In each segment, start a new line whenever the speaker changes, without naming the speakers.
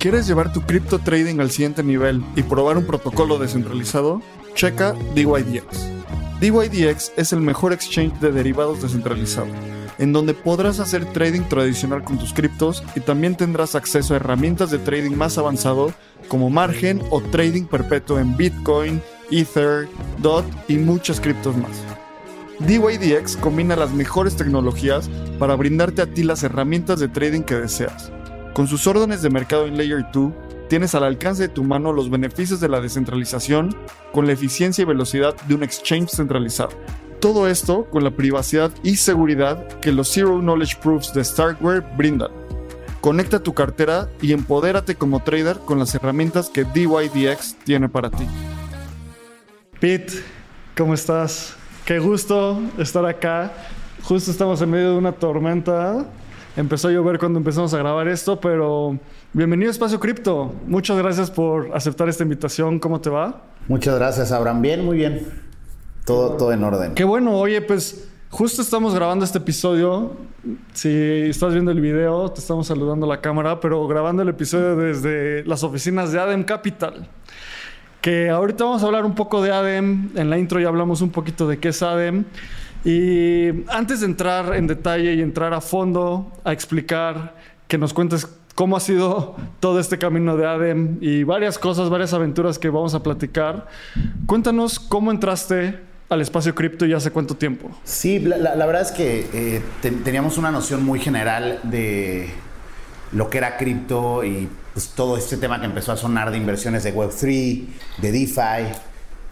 ¿Quieres llevar tu cripto trading al siguiente nivel y probar un protocolo descentralizado? Checa DYDX. DYDX es el mejor exchange de derivados descentralizado, en donde podrás hacer trading tradicional con tus criptos y también tendrás acceso a herramientas de trading más avanzado como margen o trading perpetuo en Bitcoin, Ether, DOT y muchas criptos más. DYDX combina las mejores tecnologías para brindarte a ti las herramientas de trading que deseas. Con sus órdenes de mercado en Layer 2, tienes al alcance de tu mano los beneficios de la descentralización con la eficiencia y velocidad de un exchange centralizado. Todo esto con la privacidad y seguridad que los Zero Knowledge Proofs de Starkware brindan. Conecta tu cartera y empodérate como trader con las herramientas que DYDX tiene para ti. Pete, ¿cómo estás? Qué gusto estar acá. Justo estamos en medio de una tormenta Empezó a llover cuando empezamos a grabar esto, pero bienvenido a Espacio Cripto. Muchas gracias por aceptar esta invitación. ¿Cómo te va?
Muchas gracias, Abraham. Bien, muy bien. Todo, todo en orden.
Qué bueno. Oye, pues justo estamos grabando este episodio. Si estás viendo el video, te estamos saludando a la cámara, pero grabando el episodio desde las oficinas de Adem Capital. Que ahorita vamos a hablar un poco de Adem. En la intro ya hablamos un poquito de qué es Adem. Y antes de entrar en detalle y entrar a fondo a explicar, que nos cuentes cómo ha sido todo este camino de ADEM y varias cosas, varias aventuras que vamos a platicar, cuéntanos cómo entraste al espacio cripto y hace cuánto tiempo.
Sí, la, verdad es que eh, teníamos una noción muy general de lo que era cripto y pues, todo este tema que empezó a sonar de inversiones de Web3, de DeFi,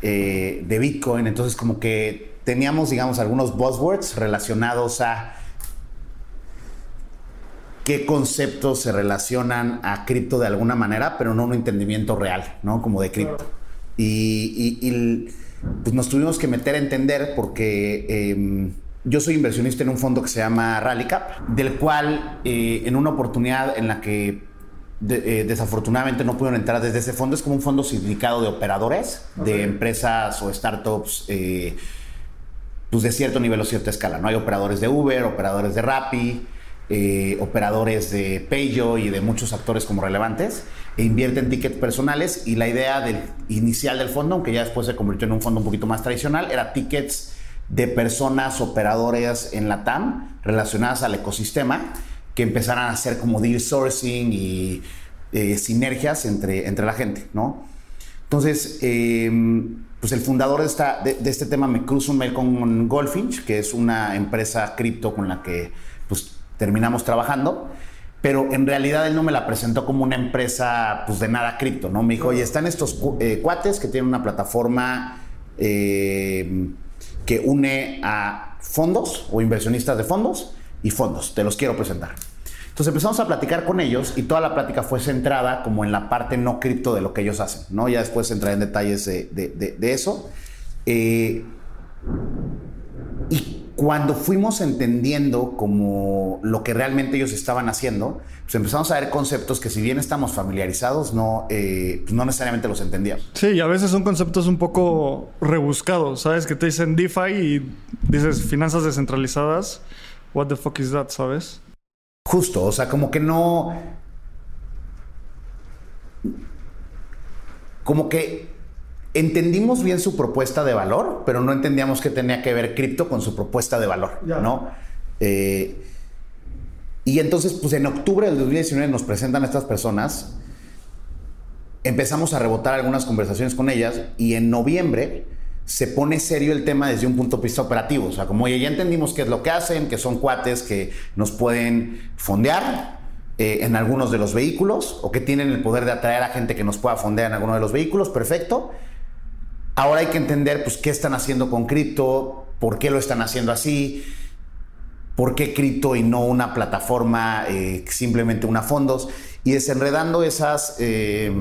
eh, de Bitcoin. Entonces como que teníamos, digamos, algunos buzzwords relacionados a qué conceptos se relacionan a cripto de alguna manera, pero no un entendimiento real, ¿no? Como de cripto. Y, pues nos tuvimos que meter a entender porque em, yo soy inversionista en un fondo que se llama Rallycap, del cual eh, en una oportunidad en la que eh, desafortunadamente no pudieron entrar desde ese fondo, es como un fondo sindicado de operadores, de empresas o startups. Pues de cierto nivel o cierta escala. ¿no? Hay operadores de Uber, operadores de Rappi, eh, operadores de Payo y de muchos actores como relevantes e invierten tickets personales y la idea del, inicial del fondo, aunque ya después se convirtió en un fondo un poquito más tradicional, era tickets de personas operadores en la TAM relacionadas al ecosistema que empezaran a hacer como deal sourcing y eh, sinergias entre, entre la gente, ¿no? Entonces, eh, pues el fundador de, esta, de, este tema me cruza un mail con Goldfinch, que es una empresa cripto con la que pues, terminamos trabajando. Pero en realidad él no me la presentó como una empresa pues, de nada cripto, ¿no? Me dijo, oye, están estos eh, cuates que tienen una plataforma eh, que une a fondos o inversionistas de fondos y fondos. Te los quiero presentar. Entonces empezamos a platicar con ellos y toda la plática fue centrada como en la parte no cripto de lo que ellos hacen, ¿no? Ya después entraré en detalles de, eso. Eh, y cuando fuimos entendiendo como lo que realmente ellos estaban haciendo, pues empezamos a ver conceptos que si bien estamos familiarizados, no, eh, pues no necesariamente los entendíamos.
Sí, a veces son conceptos un poco rebuscados, ¿sabes? Que te dicen DeFi y dices finanzas descentralizadas. What the fuck is that, ¿sabes?
Justo, o sea, como que no... Como que entendimos bien su propuesta de valor, pero no entendíamos que tenía que ver cripto con su propuesta de valor, ¿no? Eh, y entonces, pues en octubre del 2019 nos presentan estas personas, empezamos a rebotar algunas conversaciones con ellas y en noviembre se pone serio el tema desde un punto de vista operativo. O sea, como ya entendimos qué es lo que hacen, que son cuates que nos pueden fondear eh, en algunos de los vehículos o que tienen el poder de atraer a gente que nos pueda fondear en alguno de los vehículos, perfecto. Ahora hay que entender pues, qué están haciendo con cripto, por qué lo están haciendo así. ¿por qué cripto y no una plataforma, eh, simplemente una fondos? Y desenredando esas, eh,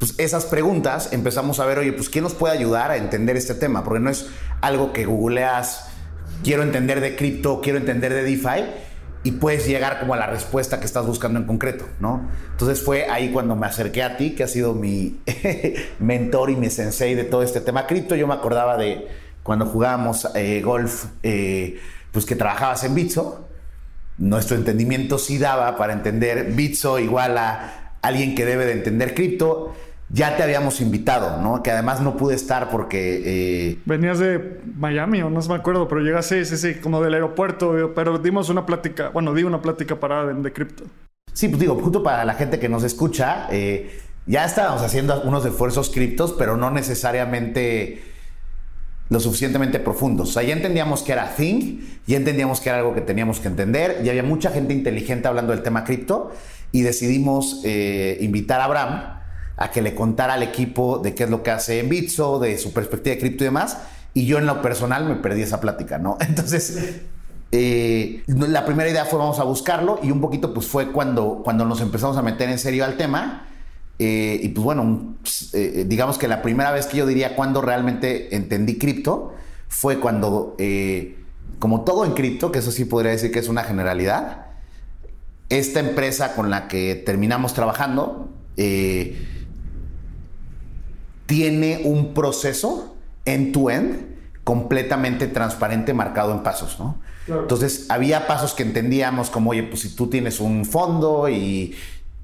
pues esas preguntas, empezamos a ver, oye, pues ¿quién nos puede ayudar a entender este tema? Porque no es algo que googleas, quiero entender de cripto, quiero entender de DeFi, y puedes llegar como a la respuesta que estás buscando en concreto, ¿no? Entonces fue ahí cuando me acerqué a ti, que has sido mi mentor y mi sensei de todo este tema cripto. Yo me acordaba de cuando jugábamos eh, golf, eh, pues que trabajabas en Bitso. Nuestro entendimiento sí daba para entender Bitso igual a alguien que debe de entender cripto ya te habíamos invitado, ¿no? Que además no pude estar porque...
Eh, Venías de Miami o no me acuerdo, pero llegaste, sí, sí, como del aeropuerto, pero dimos una plática, bueno, di una plática para de, cripto.
Sí, pues digo, justo para la gente que nos escucha, eh, ya estábamos haciendo unos esfuerzos criptos, pero no necesariamente lo suficientemente profundos. O sea, ya entendíamos que era Thing, ya entendíamos que era algo que teníamos que entender, y había mucha gente inteligente hablando del tema cripto, y decidimos eh, invitar a Abraham a que le contara al equipo de qué es lo que hace en Bitso, de su perspectiva de cripto y demás. Y yo en lo personal me perdí esa plática, ¿no? Entonces, eh, la primera idea fue vamos a buscarlo y un poquito pues fue cuando, cuando nos empezamos a meter en serio al tema. Eh, y pues bueno, eh, digamos que la primera vez que yo diría cuando realmente entendí cripto fue cuando, como todo en cripto, que eso sí podría decir que es una generalidad, esta empresa con la que terminamos trabajando, tiene un proceso end-to-end completamente transparente marcado en pasos, ¿no? Entonces, había pasos que entendíamos como, oye, pues si tú tienes un fondo y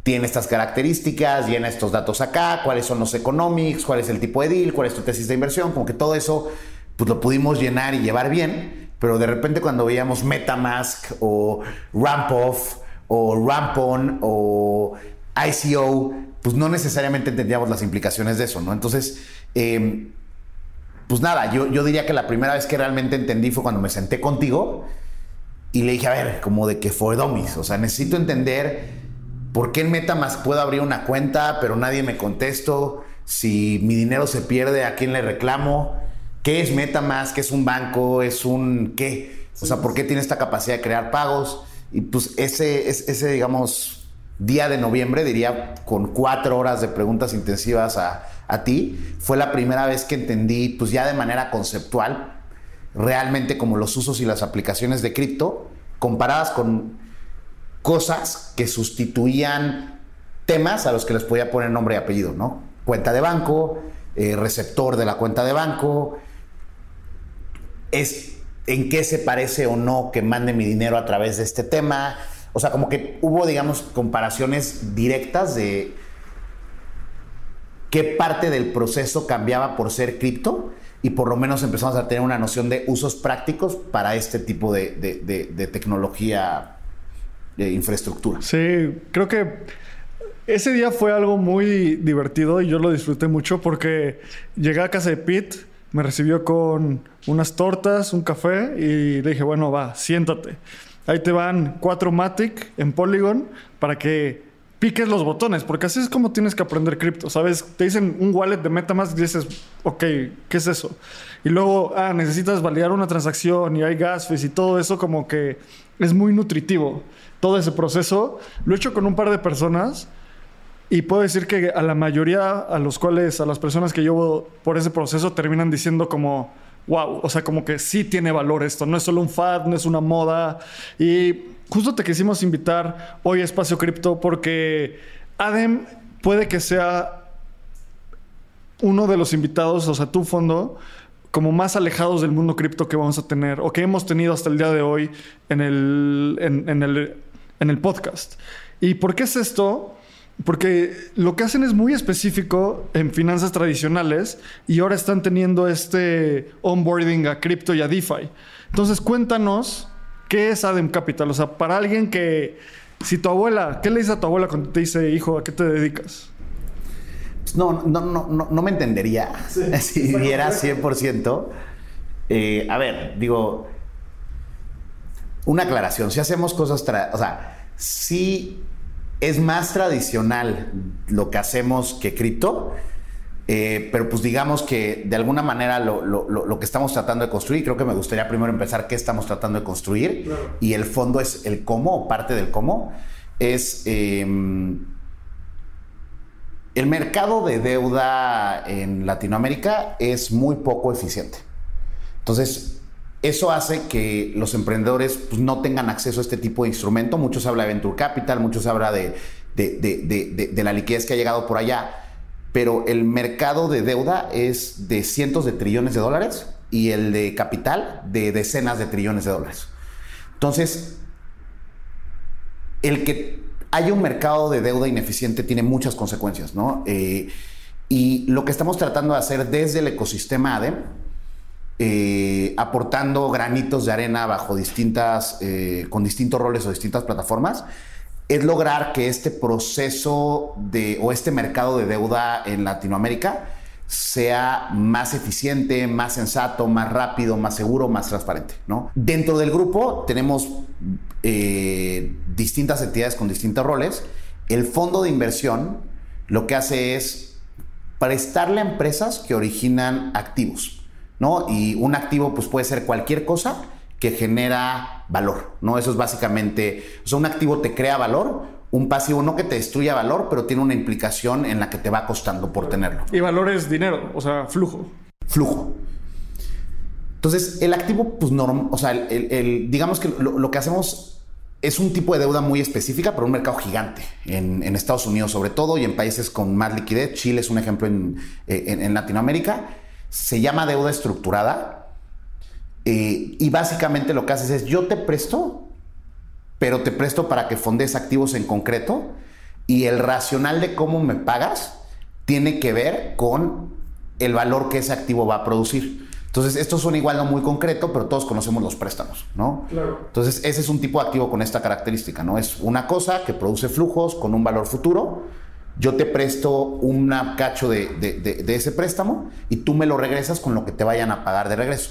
tiene estas características, llena estos datos acá, cuáles son los economics, cuál es el tipo de deal, cuál es tu tesis de inversión, como que todo eso, pues lo pudimos llenar y llevar bien, pero de repente cuando veíamos Metamask o Rampoff o Rampon o ICO, pues no necesariamente entendíamos las implicaciones de eso, ¿no? Entonces, em, pues nada, yo, yo diría que la primera vez que realmente entendí fue cuando me senté contigo y le dije, a ver, como de que fue dummies, o sea, necesito entender por qué en MetaMask puedo abrir una cuenta, pero nadie me contestó, si mi dinero se pierde, ¿a quién le reclamo? ¿Qué es MetaMask? ¿Qué es un banco? ¿Es un qué? O sea, ¿por qué tiene esta capacidad de crear pagos? Y pues ese, ese digamos, día de noviembre, diría con cuatro horas de preguntas intensivas a, ti, fue la primera vez que entendí, pues ya de manera conceptual, realmente como los usos y las aplicaciones de cripto, comparadas con cosas que sustituían temas a los que les podía poner nombre y apellido, ¿no? Cuenta de banco, eh, receptor de la cuenta de banco, es en qué se parece o no que mande mi dinero a través de este tema, o sea, como que hubo, digamos, comparaciones directas de qué parte del proceso cambiaba por ser cripto y por lo menos empezamos a tener una noción de usos prácticos para este tipo de, tecnología, de infraestructura.
Sí, creo que ese día fue algo muy divertido y yo lo disfruté mucho porque llegué a casa de Pete, me recibió con unas tortas, un café y le dije, bueno, va, siéntate. Ahí te van cuatro Matic en Polygon para que piques los botones, porque así es como tienes que aprender cripto, ¿sabes? Te dicen un wallet de Metamask y dices, ok, ¿qué es eso? Y luego, ah, necesitas validar una transacción y hay gas fees y todo eso como que es muy nutritivo. Todo ese proceso lo he hecho con un par de personas y puedo decir que a la mayoría a los cuales, a las personas que llevo por ese proceso terminan diciendo como wow, o sea, como que sí tiene valor esto, no es solo un fad, no es una moda. Y justo te quisimos invitar hoy a Espacio Cripto porque Adem puede que sea uno de los invitados, o sea, tu fondo, como más alejados del mundo cripto que vamos a tener o que hemos tenido hasta el día de hoy en el, en el, en el podcast. ¿Y por qué es esto? Porque lo que hacen es muy específico en finanzas tradicionales y ahora están teniendo este onboarding a cripto y a DeFi. Entonces, cuéntanos qué es Adem Capital. O sea, para alguien que, si tu abuela, ¿qué le dice a tu abuela cuando te dice, hijo, a qué te dedicas?
Pues no, no, no, no, no me entendería si viviera 100%. Eh, a ver, digo, una aclaración. Si hacemos cosas, o sea, si es más tradicional lo que hacemos que cripto, Eh, pero pues digamos que de alguna manera lo, que estamos tratando de construir, creo que me gustaría primero empezar qué estamos tratando de construir y el fondo es el cómo o parte del cómo, es em, el mercado de deuda en Latinoamérica es muy poco eficiente. Entonces, eso hace que los emprendedores pues, no tengan acceso a este tipo de instrumento. Muchos hablan de Venture Capital, muchos hablan de, de la liquidez que ha llegado por allá pero el mercado de deuda es de cientos de trillones de dólares y el de capital de decenas de trillones de dólares. Entonces, el que haya un mercado de deuda ineficiente tiene muchas consecuencias, ¿no? Eh, y lo que estamos tratando de hacer desde el ecosistema ADEM, eh, aportando granitos de arena bajo distintas, eh, con distintos roles o distintas plataformas, es lograr que este proceso de, o este mercado de deuda en Latinoamérica sea más eficiente, más sensato, más rápido, más seguro, más transparente. Dentro del grupo tenemos eh, distintas entidades con distintos roles. El fondo de inversión lo que hace es prestarle a empresas que originan activos. ¿No? Y un activo pues, puede ser cualquier cosa que genera valor, ¿no? Eso es básicamente, o sea, un activo te crea valor, un pasivo no que te destruya valor, pero tiene una implicación en la que te va costando por tenerlo.
Y valor es dinero, o sea, flujo.
Flujo. Entonces, el activo, pues, norm, o sea, el, digamos que lo, que hacemos es un tipo de deuda muy específica para un mercado gigante, en, Estados Unidos sobre todo y en países con más liquidez. Chile es un ejemplo en, en Latinoamérica. Se llama deuda estructurada eh, y básicamente lo que haces es yo te presto, pero te presto para que fondes activos en concreto y el racional de cómo me pagas tiene que ver con el valor que ese activo va a producir. Entonces, esto suena igual no muy concreto, pero todos conocemos los préstamos, ¿no? Claro. Entonces, ese es un tipo de activo con esta característica, ¿no? Es una cosa que produce flujos con un valor futuro. Yo te presto un cacho de, ese préstamo y tú me lo regresas con lo que te vayan a pagar de regreso.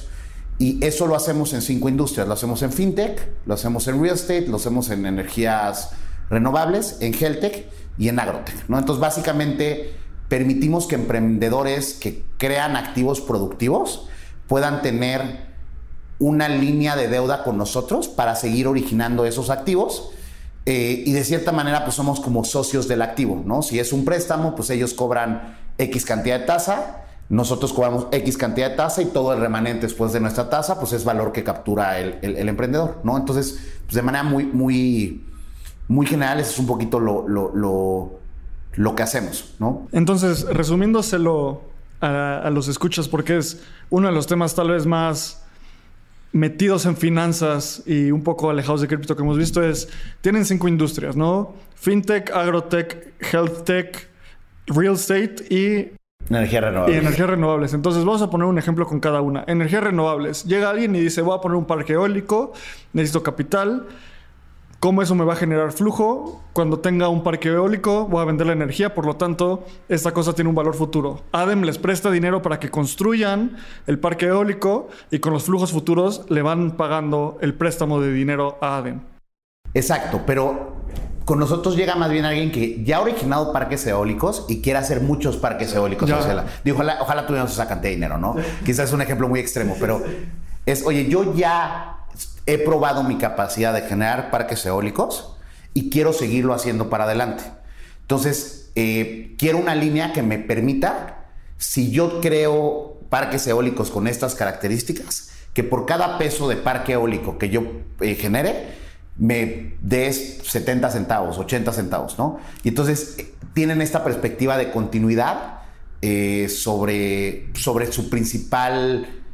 Y eso lo hacemos en cinco industrias. Lo hacemos en fintech, lo hacemos en real estate, lo hacemos en energías renovables, en healthtech y en agrotech. ¿no? Entonces, básicamente, permitimos que emprendedores que crean activos productivos puedan tener una línea de deuda con nosotros para seguir originando esos activos. Eh, y de cierta manera, pues somos como socios del activo, ¿no? Si es un préstamo, pues ellos cobran X cantidad de tasa nosotros cobramos X cantidad de tasa y todo el remanente después de nuestra tasa, pues es valor que captura el, emprendedor, ¿no? Entonces, pues de manera muy, muy, muy general, eso es un poquito lo, lo, que hacemos, ¿no?
Entonces, resumiéndoselo a, a los escuchas, porque es uno de los temas tal vez más metidos en finanzas y un poco alejados de cripto que hemos visto es, tienen cinco industrias, ¿no? FinTech, AgroTech, HealthTech, Real Estate y
Energías renovables.
Y energías renovables. Entonces, vamos a poner un ejemplo con cada una. Energías renovables. Llega alguien y dice, voy a poner un parque eólico, necesito capital. ¿Cómo eso me va a generar flujo? Cuando tenga un parque eólico, voy a vender la energía, por lo tanto, esta cosa tiene un valor futuro. ADEM les presta dinero para que construyan el parque eólico y con los flujos futuros le van pagando el préstamo de dinero a ADEM.
Exacto, pero con nosotros llega más bien alguien que ya ha originado parques eólicos y quiere hacer muchos parques eólicos. ojalá, ojalá tuviéramos esa cantidad de dinero, ¿no? Quizás es un ejemplo muy extremo, pero es, oye, yo ya he probado mi capacidad de generar parques eólicos y quiero seguirlo haciendo para adelante. Entonces, eh, quiero una línea que me permita, si yo creo parques eólicos con estas características, que por cada peso de parque eólico que yo eh, genere, me des 70 centavos, 80 centavos, ¿no? Y entonces eh, tienen esta perspectiva de continuidad sobre, sobre su principal,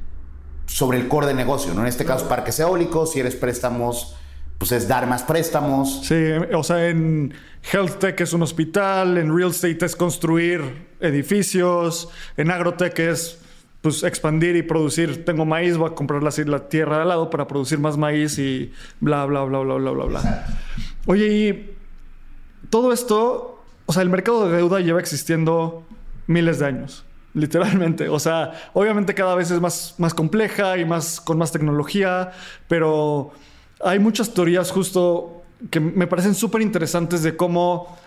sobre el core de negocio, ¿no? En este caso, parques eólicos, si eres préstamos, pues es dar más préstamos.
Sí, o sea, en Health Tech es un hospital, en Real Estate es construir edificios, en Agrotech es pues expandir y producir. Tengo maíz, voy a comprar la, la tierra de al lado para producir más maíz y bla, bla, bla, bla, bla, bla, bla. Oye, y todo esto, o sea, el mercado de deuda lleva existiendo miles de años. Literalmente. O sea, obviamente cada vez es más, más compleja y más con más tecnología, pero hay muchas teorías justo que me parecen súper interesantes de cómo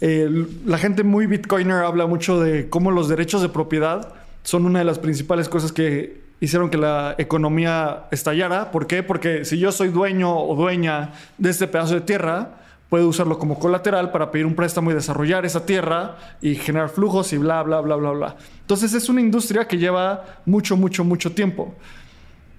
la gente muy bitcoiner habla mucho de cómo los derechos de propiedad son una de las principales cosas que hicieron que la economía estallara. ¿Por qué? Porque si yo soy dueño o dueña de este pedazo de tierra, puedo usarlo como colateral para pedir un préstamo y desarrollar esa tierra y generar flujos y bla, bla, bla, bla, bla. Entonces es una industria que lleva mucho, mucho, mucho tiempo.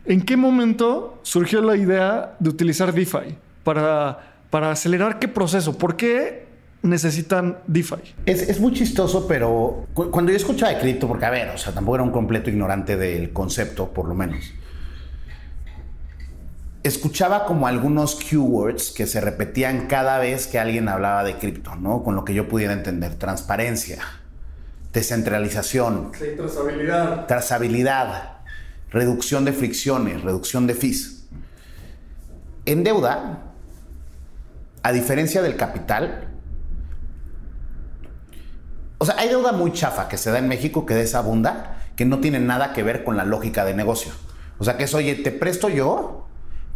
¿En qué momento surgió la idea de utilizar DeFi para, para acelerar qué proceso? ¿Por qué necesitan DeFi?
Es, es muy chistoso, pero cuando yo escuchaba de cripto, porque a ver, o sea, tampoco era un completo ignorante del concepto, por lo menos escuchaba como algunos keywords que se repetían cada vez que alguien hablaba de cripto, ¿no? Con lo que yo pudiera entender. Transparencia, descentralización.
trazabilidad.
Trazabilidad, reducción de fricciones, reducción de fees. En deuda, a diferencia del capital, o sea, hay deuda muy chafa que se da en México que desabunda, que no tiene nada que ver con la lógica de negocio. O sea, que es, oye, te presto yo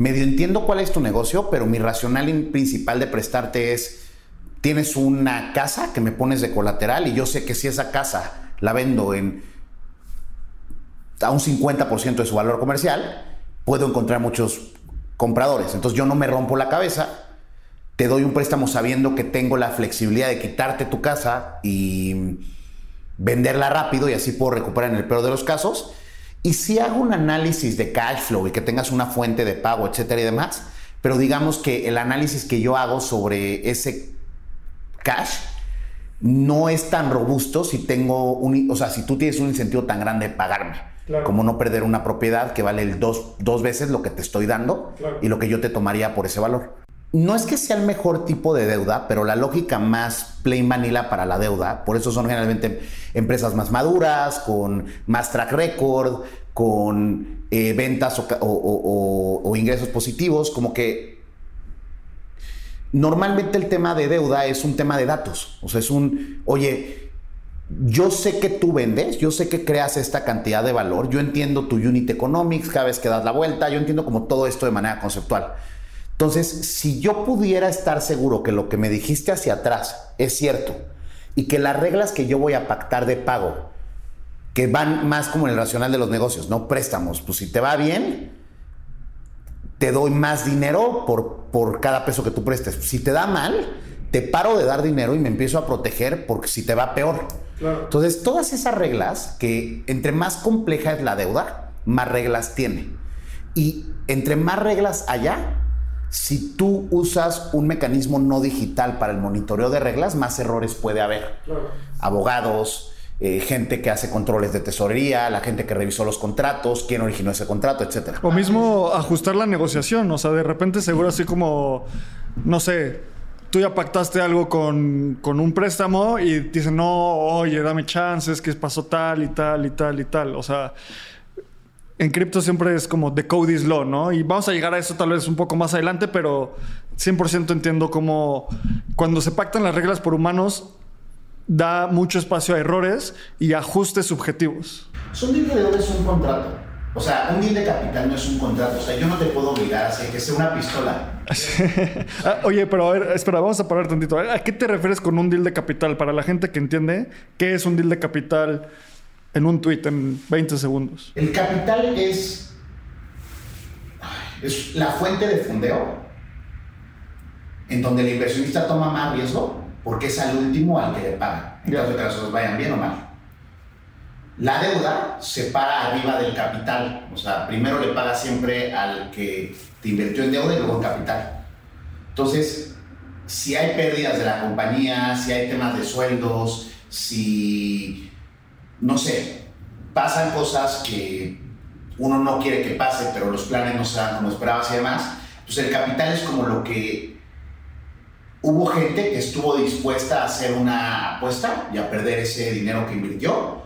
medio entiendo cuál es tu negocio, pero mi racional principal de prestarte es, tienes una casa que me pones de colateral y yo sé que si esa casa la vendo en a un 50% de su valor comercial, puedo encontrar muchos compradores. Entonces yo no me rompo la cabeza, te doy un préstamo sabiendo que tengo la flexibilidad de quitarte tu casa y venderla rápido y así puedo recuperar en el peor de los casos y si hago un análisis de cash flow y que tengas una fuente de pago, etcétera y demás, pero digamos que el análisis que yo hago sobre ese cash no es tan robusto si tengo un, o sea, si tú tienes un incentivo tan grande de pagarme. Como no perder una propiedad que vale dos, dos veces lo que te estoy dando y lo que yo te tomaría por ese valor no es que sea el mejor tipo de deuda, pero la lógica más plain vanilla para la deuda, por eso son generalmente empresas más maduras, con más track record, con eh, ventas o, o, ingresos positivos, como que normalmente el tema de deuda es un tema de datos, o sea, es un, oye, yo sé que tú vendes, yo sé que creas esta cantidad de valor, yo entiendo tu unit economics cada vez que das la vuelta, yo entiendo como todo esto de manera conceptual. Entonces, si yo pudiera estar seguro que lo que me dijiste hacia atrás es cierto y que las reglas que yo voy a pactar de pago, que van más como en el racional de los negocios, no préstamos, pues si te va bien, te doy más dinero por, por cada peso que tú prestes. Si te da mal, te paro de dar dinero y me empiezo a proteger porque si te va peor. Entonces, todas esas reglas, que entre más compleja es la deuda, más reglas tiene. Y entre más reglas haya, si tú usas un mecanismo no digital para el monitoreo de reglas, más errores puede haber. Abogados, eh, gente que hace controles de tesorería, la gente que revisó los contratos, quién originó ese contrato, etc.
O mismo ajustar la negociación, o sea, de repente seguro así como, no sé, tú ya pactaste algo con, con un préstamo y dicen, no, oye, dame chances, que pasó tal y tal y tal y tal. O sea, en cripto siempre es como the code is law, ¿no? Y vamos a llegar a eso tal vez un poco más adelante, pero 100% entiendo cómo cuando se pactan las reglas por humanos da mucho espacio a errores y ajustes subjetivos.
Un deal de deuda es un contrato. O sea, un deal de capital no es un contrato. O sea, yo no te puedo obligar a hacer que sea una pistola.
Ah, oye, pero a ver, espera, vamos a parar tantito. ¿A qué te refieres con un deal de capital? Para la gente que entiende, ¿qué es un deal de capital? En un tweet en 20 segundos.
El capital es, es la fuente de fondeo en donde el inversionista toma más riesgo porque es al último al que le paga, en caso de que las cosas vayan bien o mal. La deuda se para arriba del capital, o sea, primero le paga siempre al que te invirtió en deuda y luego en capital. Entonces, si hay pérdidas de la compañía, si hay temas de sueldos, si no sé, pasan cosas que uno no quiere que pase, pero los planes no se dan como esperabas y demás. Pues el capital es como lo que hubo gente que estuvo dispuesta a hacer una apuesta y a perder ese dinero que invirtió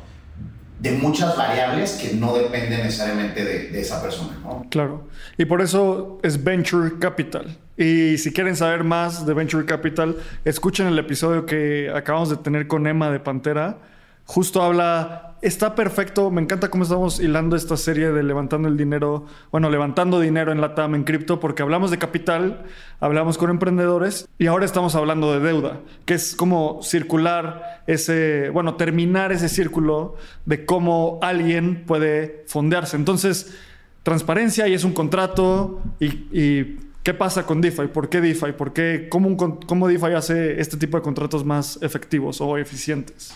de muchas variables que no dependen necesariamente de, de, esa persona. ¿no?
Claro. Y por eso es Venture Capital. Y si quieren saber más de Venture Capital, escuchen el episodio que acabamos de tener con Emma de Pantera justo habla está perfecto. Me encanta cómo estamos hilando esta serie de levantando el dinero, bueno, levantando dinero en la TAM en cripto, porque hablamos de capital, hablamos con emprendedores y ahora estamos hablando de deuda, que es como circular ese, bueno, terminar ese círculo de cómo alguien puede fondearse. Entonces, transparencia y es un contrato y, ¿Qué pasa con DeFi? ¿Por qué DeFi? ¿Por qué, cómo, ¿Cómo DeFi hace este tipo de contratos más efectivos o eficientes?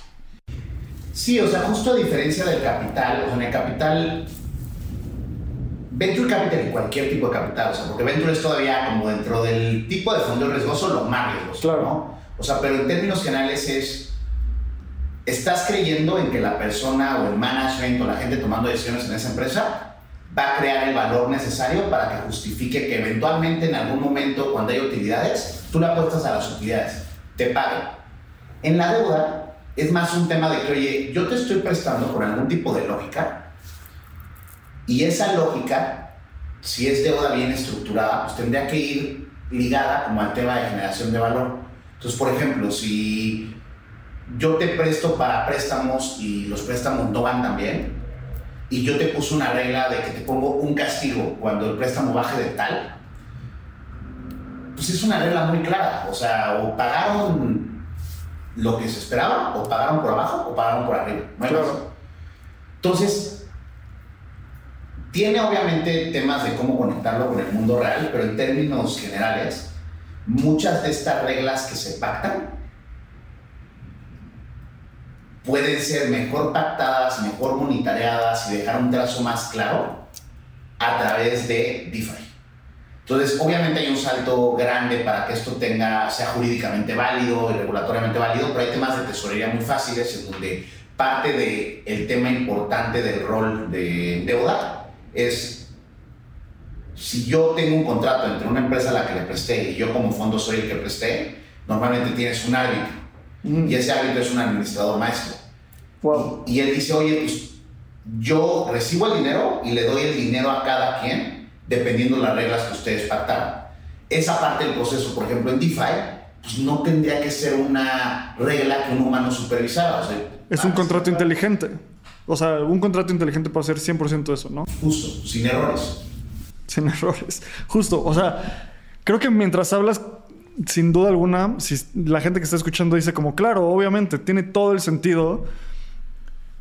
Sí, o sea, justo a diferencia del capital, o sea, en el capital, venture capital y cualquier tipo de capital, o sea, porque venture es todavía como dentro del tipo de fondo riesgoso lo más riesgoso, claro. ¿no? O sea, pero en términos generales es, estás creyendo en que la persona o el management o la gente tomando decisiones en esa empresa va a crear el valor necesario para que justifique que eventualmente en algún momento cuando hay utilidades, tú le apuestas a las utilidades, te paguen. En la deuda, es más un tema de que, oye, yo te estoy prestando con algún tipo de lógica y esa lógica, si es deuda bien estructurada, pues tendría que ir ligada como al tema de generación de valor. Entonces, por ejemplo, si yo te presto para préstamos y los préstamos no van tan bien, y yo te puse una regla de que te pongo un castigo cuando el préstamo baje de tal, pues es una regla muy clara. O sea, o pagaron lo que se esperaba, o pagaron por abajo o pagaron por arriba. Entonces, tiene obviamente temas de cómo conectarlo con el mundo real, pero en términos generales, muchas de estas reglas que se pactan pueden ser mejor pactadas, mejor monitoreadas y dejar un trazo más claro a través de DeFi. Entonces, obviamente hay un salto grande para que esto tenga, sea jurídicamente válido y regulatoriamente válido, pero hay temas de tesorería muy fáciles en donde parte del el tema importante del rol de deuda es si yo tengo un contrato entre una empresa a la que le presté y yo como fondo soy el que presté, normalmente tienes un árbitro mm. y ese árbitro es un administrador maestro. Y, y él dice, oye, pues yo recibo el dinero y le doy el dinero a cada quien dependiendo de las reglas que ustedes pactaron. Esa parte del proceso, por ejemplo, en DeFi, pues no tendría que ser una regla que un humano supervisara.
es un contrato inteligente. O sea, un contrato inteligente puede hacer 100% eso, ¿no?
Justo, sin errores.
Sin errores. Justo, o sea, creo que mientras hablas, sin duda alguna, si la gente que está escuchando dice como, claro, obviamente, tiene todo el sentido.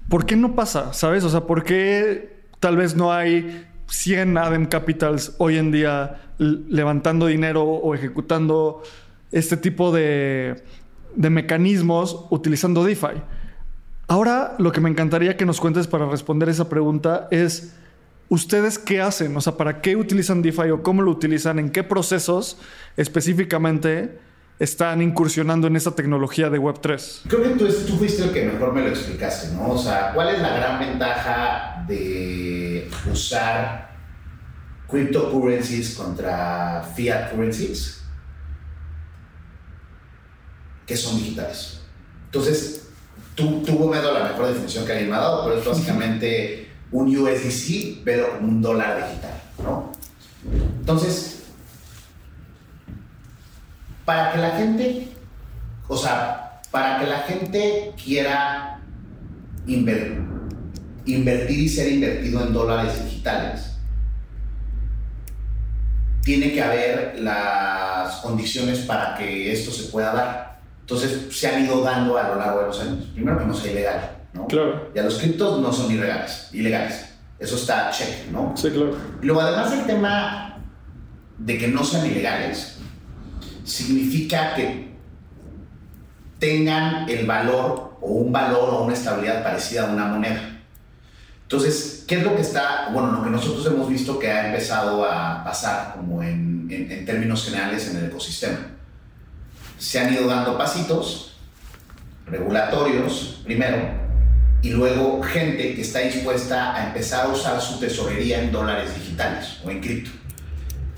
¿Por qué no pasa? ¿Sabes? O sea, ¿por qué tal vez no hay 100 Adem Capitals hoy en día levantando dinero o ejecutando este tipo de, de mecanismos utilizando DeFi. Ahora lo que me encantaría que nos cuentes para responder esa pregunta es, ¿ustedes qué hacen? O sea, ¿para qué utilizan DeFi o cómo lo utilizan? ¿En qué procesos específicamente están incursionando en esa tecnología de Web3?
Creo que tú, tú fuiste el que mejor me lo explicaste, ¿no? O sea, ¿cuál es la gran ventaja de usar cryptocurrencies contra fiat currencies? Que son digitales. Entonces, tú, tú me la mejor definición que alguien me ha dado, pero es básicamente un USDC, pero un dólar digital, ¿no? Entonces, para que la gente, o sea, para que la gente quiera invertir, invertir y ser invertido en dólares digitales, tiene que haber las condiciones para que esto se pueda dar. Entonces se han ido dando a lo largo de los años. Primero que no sea ilegal, ¿no?
Claro.
Ya los criptos no son ilegales, ilegales. Eso está check, ¿no?
Sí, claro.
Luego, además del tema de que no sean ilegales, significa que tengan el valor o un valor o una estabilidad parecida a una moneda. Entonces, ¿qué es lo que está, bueno, lo que nosotros hemos visto que ha empezado a pasar como en, en, términos generales en el ecosistema? Se han ido dando pasitos regulatorios primero y luego gente que está dispuesta a empezar a usar su tesorería en dólares digitales o en cripto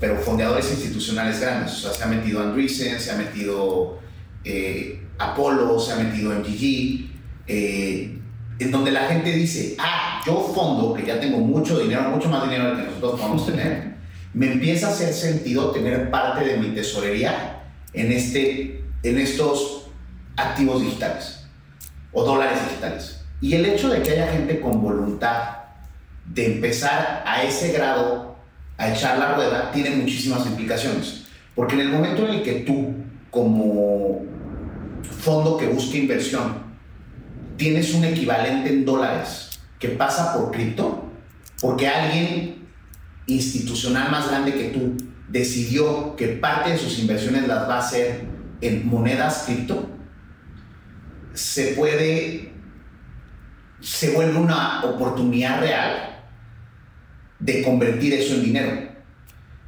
pero fondeadores institucionales grandes. O sea, se ha metido Andreessen, se ha metido eh, Apollo, se ha metido MGG, eh, en donde la gente dice, ah, yo fondo, que ya tengo mucho dinero, mucho más dinero del que nosotros podemos tener, me empieza a hacer sentido tener parte de mi tesorería en, este, en estos activos digitales o dólares digitales. Y el hecho de que haya gente con voluntad de empezar a ese grado a echar la rueda tiene muchísimas implicaciones. Porque en el momento en el que tú, como fondo que busca inversión, tienes un equivalente en dólares que pasa por cripto, porque alguien institucional más grande que tú decidió que parte de sus inversiones las va a hacer en monedas cripto, se puede, se vuelve una oportunidad real de convertir eso en dinero.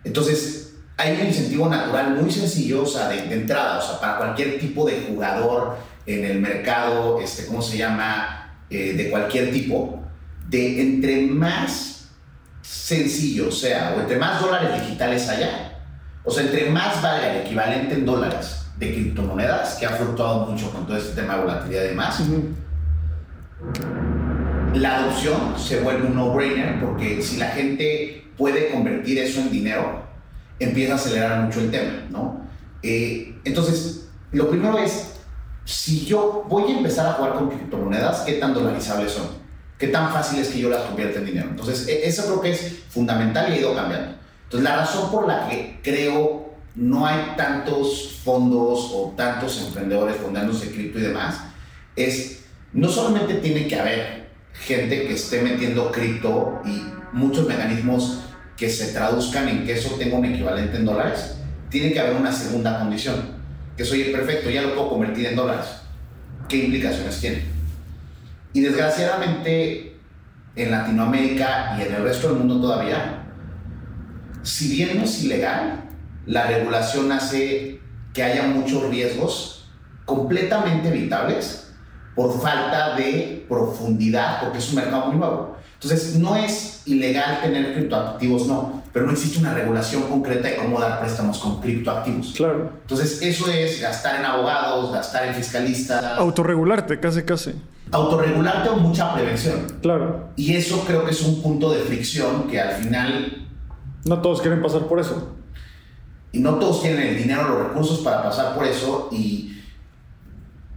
Entonces, hay un incentivo natural muy sencillo, o sea, de, entrada, o sea, para cualquier tipo de jugador en el mercado, este, ¿cómo se llama? Eh, de cualquier tipo, de entre más sencillo sea, o entre más dólares digitales haya, o sea, entre más valga el equivalente en dólares de criptomonedas, que ha fluctuado mucho con todo este tema de volatilidad y demás, la adopción se vuelve un no-brainer porque si la gente puede convertir eso en dinero, empieza a acelerar mucho el tema, ¿no? Eh, entonces, lo primero es, si yo voy a empezar a jugar con criptomonedas, ¿qué tan dolarizables son? ¿Qué tan fácil es que yo las convierta en dinero? Entonces, e, eso creo que es fundamental y ha ido cambiando. Entonces, la razón por la que creo no hay tantos fondos o tantos emprendedores fundándose cripto y demás es, no solamente tiene que haber gente que esté metiendo cripto y muchos mecanismos que se traduzcan en que eso tenga un equivalente en dólares, tiene que haber una segunda condición, que soy perfecto, ya lo puedo convertir en dólares. ¿Qué implicaciones tiene? Y desgraciadamente en Latinoamérica y en el resto del mundo todavía, si bien no es ilegal, la regulación hace que haya muchos riesgos completamente evitables por falta de profundidad, porque es un mercado muy nuevo. Entonces, no es ilegal tener criptoactivos, no, pero no existe una regulación concreta de cómo dar préstamos con criptoactivos.
Claro.
Entonces, eso es gastar en abogados, gastar en fiscalistas.
Autorregularte, casi, casi.
Autorregularte o mucha prevención.
Claro.
Y eso creo que es un punto de fricción que al final...
No todos quieren pasar por eso.
Y no todos tienen el dinero, los recursos para pasar por eso y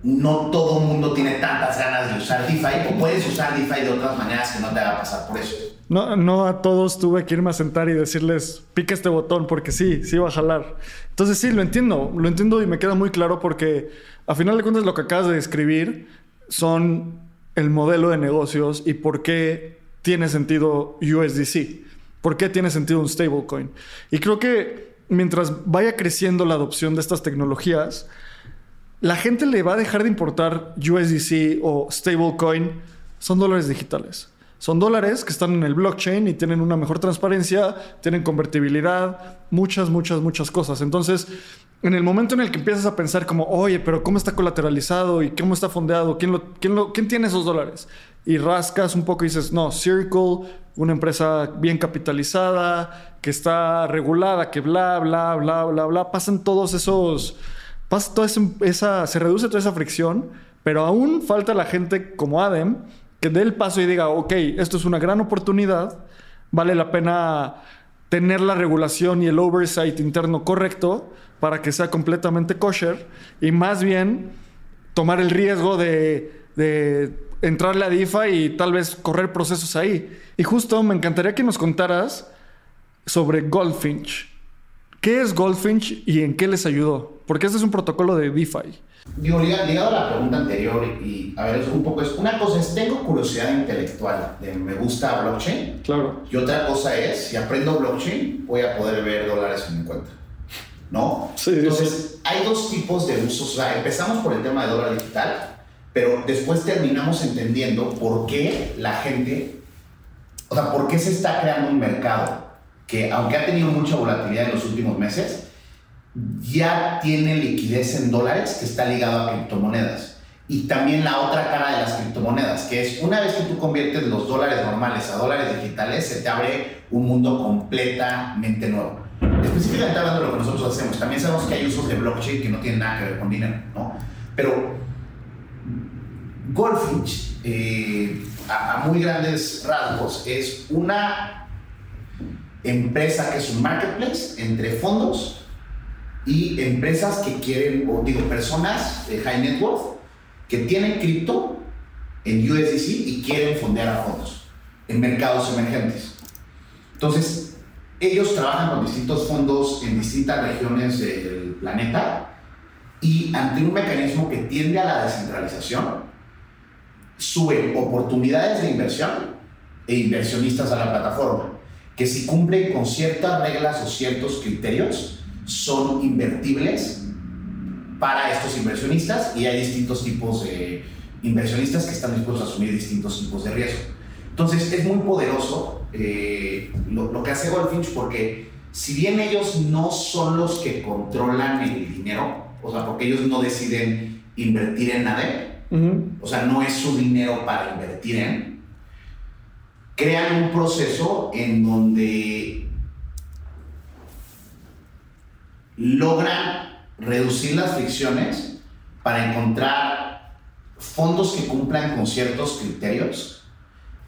no todo mundo tiene tantas ganas de usar DeFi o puedes usar DeFi de otras maneras que no te haga pasar por eso.
No, no a todos tuve que irme a sentar y decirles, pica este botón porque sí, sí va a jalar. Entonces sí, lo entiendo, lo entiendo y me queda muy claro porque a final de cuentas lo que acabas de describir son el modelo de negocios y por qué tiene sentido USDC, por qué tiene sentido un stablecoin. Y creo que mientras vaya creciendo la adopción de estas tecnologías, la gente le va a dejar de importar USDC o stablecoin, son dólares digitales. Son dólares que están en el blockchain y tienen una mejor transparencia, tienen convertibilidad, muchas, muchas, muchas cosas. Entonces, en el momento en el que empiezas a pensar como, oye, pero ¿cómo está colateralizado y cómo está fondeado? ¿Quién, quién, quién tiene esos dólares? Y rascas un poco y dices, no, Circle, una empresa bien capitalizada, que está regulada, que bla, bla, bla, bla, bla. Pasan todos esos pasa toda esa, se reduce toda esa fricción, pero aún falta la gente como Adem que dé el paso y diga, ok, esto es una gran oportunidad, vale la pena tener la regulación y el oversight interno correcto para que sea completamente kosher y más bien tomar el riesgo de, de entrarle a DeFi y tal vez correr procesos ahí. Y justo me encantaría que nos contaras sobre Goldfinch. ¿Qué es Goldfinch y en qué les ayudó? Porque este es un protocolo de DeFi.
Digo, ligado a la pregunta anterior, y a ver, es un poco es, una cosa es, tengo curiosidad intelectual, de me gusta blockchain.
Claro.
Y otra cosa es, si aprendo blockchain, voy a poder ver dólares en mi cuenta. ¿No?
Sí,
Entonces, hay dos tipos de usos. O sea, empezamos por el tema de dólar digital, pero después terminamos entendiendo por qué la gente, o sea, por qué se está creando un mercado que aunque ha tenido mucha volatilidad en los últimos meses, ya tiene liquidez en dólares que está ligado a criptomonedas. Y también la otra cara de las criptomonedas, que es una vez que tú conviertes los dólares normales a dólares digitales, se te abre un mundo completamente nuevo. Específicamente hablando de lo que nosotros hacemos, también sabemos que hay usos de blockchain que no tienen nada que ver con dinero, ¿no? Pero Goldfinch, eh, a muy grandes rasgos, es una empresa que es un marketplace entre fondos y empresas que quieren, o digo, personas de high net worth que tienen cripto en USDC y quieren fondear a fondos en mercados emergentes. Entonces, ellos trabajan con distintos fondos en distintas regiones del planeta y ante un mecanismo que tiende a la descentralización, suben oportunidades de inversión e inversionistas a la plataforma, que si cumplen con ciertas reglas o ciertos criterios, son invertibles para estos inversionistas y hay distintos tipos de inversionistas que están dispuestos a asumir distintos tipos de riesgo. Entonces es muy poderoso eh, lo, lo, que hace Goldfinch porque si bien ellos no son los que controlan el dinero, o sea, porque ellos no deciden invertir en nada, o sea, no es su dinero para invertir en, crean un proceso en donde logran reducir las fricciones para encontrar fondos que cumplan con ciertos criterios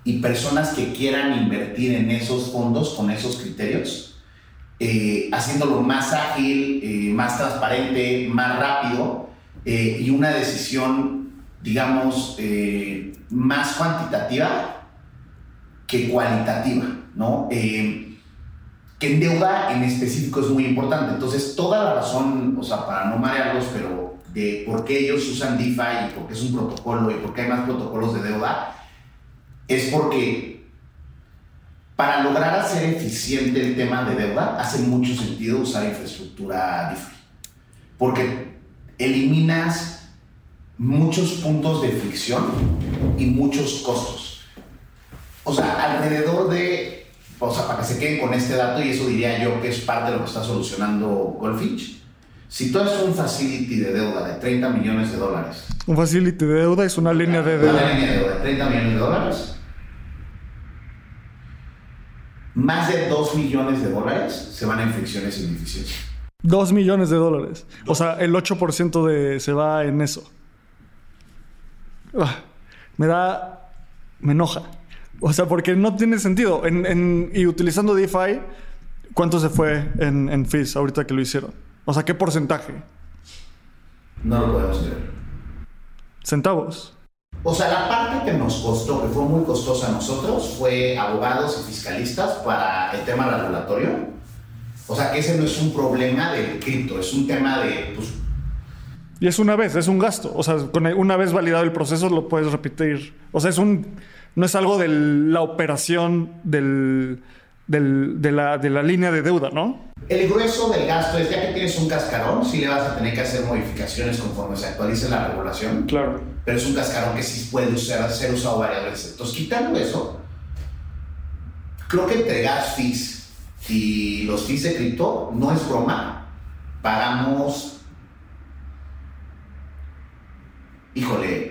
y personas que quieran invertir en esos fondos con esos criterios, eh, haciéndolo más ágil, eh, más transparente, más rápido eh, y una decisión, digamos, más cuantitativa que cualitativa, ¿no? Que en deuda en específico es muy importante. Entonces, toda la razón, o sea, para no marearlos, pero de por qué ellos usan DeFi y por qué es un protocolo y por qué hay más protocolos de deuda, es porque para lograr hacer eficiente el tema de deuda, hace mucho sentido usar infraestructura DeFi. Porque eliminas muchos puntos de fricción y muchos costos. O sea, alrededor de o sea, para que se queden con este dato, y eso diría yo que es parte de lo que está solucionando Goldfinch. Si tú haces un facility de deuda de 30 millones de dólares.
Un facility de deuda es una línea de deuda.
Una línea de deuda de 30 millones de dólares. Más de 2 millones de dólares se van en fricciones y ineficiencia.
2 millones de dólares. O sea, el 8% de, se va en eso. Ah, me da. Me enoja. O sea, porque no tiene sentido. y utilizando DeFi, ¿cuánto se fue en, en fees ahorita que lo hicieron? O sea, ¿qué porcentaje?
No lo podemos creer.
¿Centavos?
O sea, la parte que nos costó, que fue muy costosa a nosotros, fue abogados y fiscalistas para el tema regulatorio. O sea, que ese no es un problema del cripto, es un tema de... Pues,
y es una vez, es un gasto. O sea, una vez validado el proceso lo puedes repetir. O sea, es un no es algo de la operación del, de, la, línea de deuda, ¿no?
El grueso del gasto es ya que tienes un cascarón, sí le vas a tener que hacer modificaciones conforme se actualice la regulación.
Claro.
Pero es un cascarón que sí puede ser usado varias veces. Entonces, quitando eso, creo que entre gas fees y los fees de cripto no es broma. Pagamos, híjole,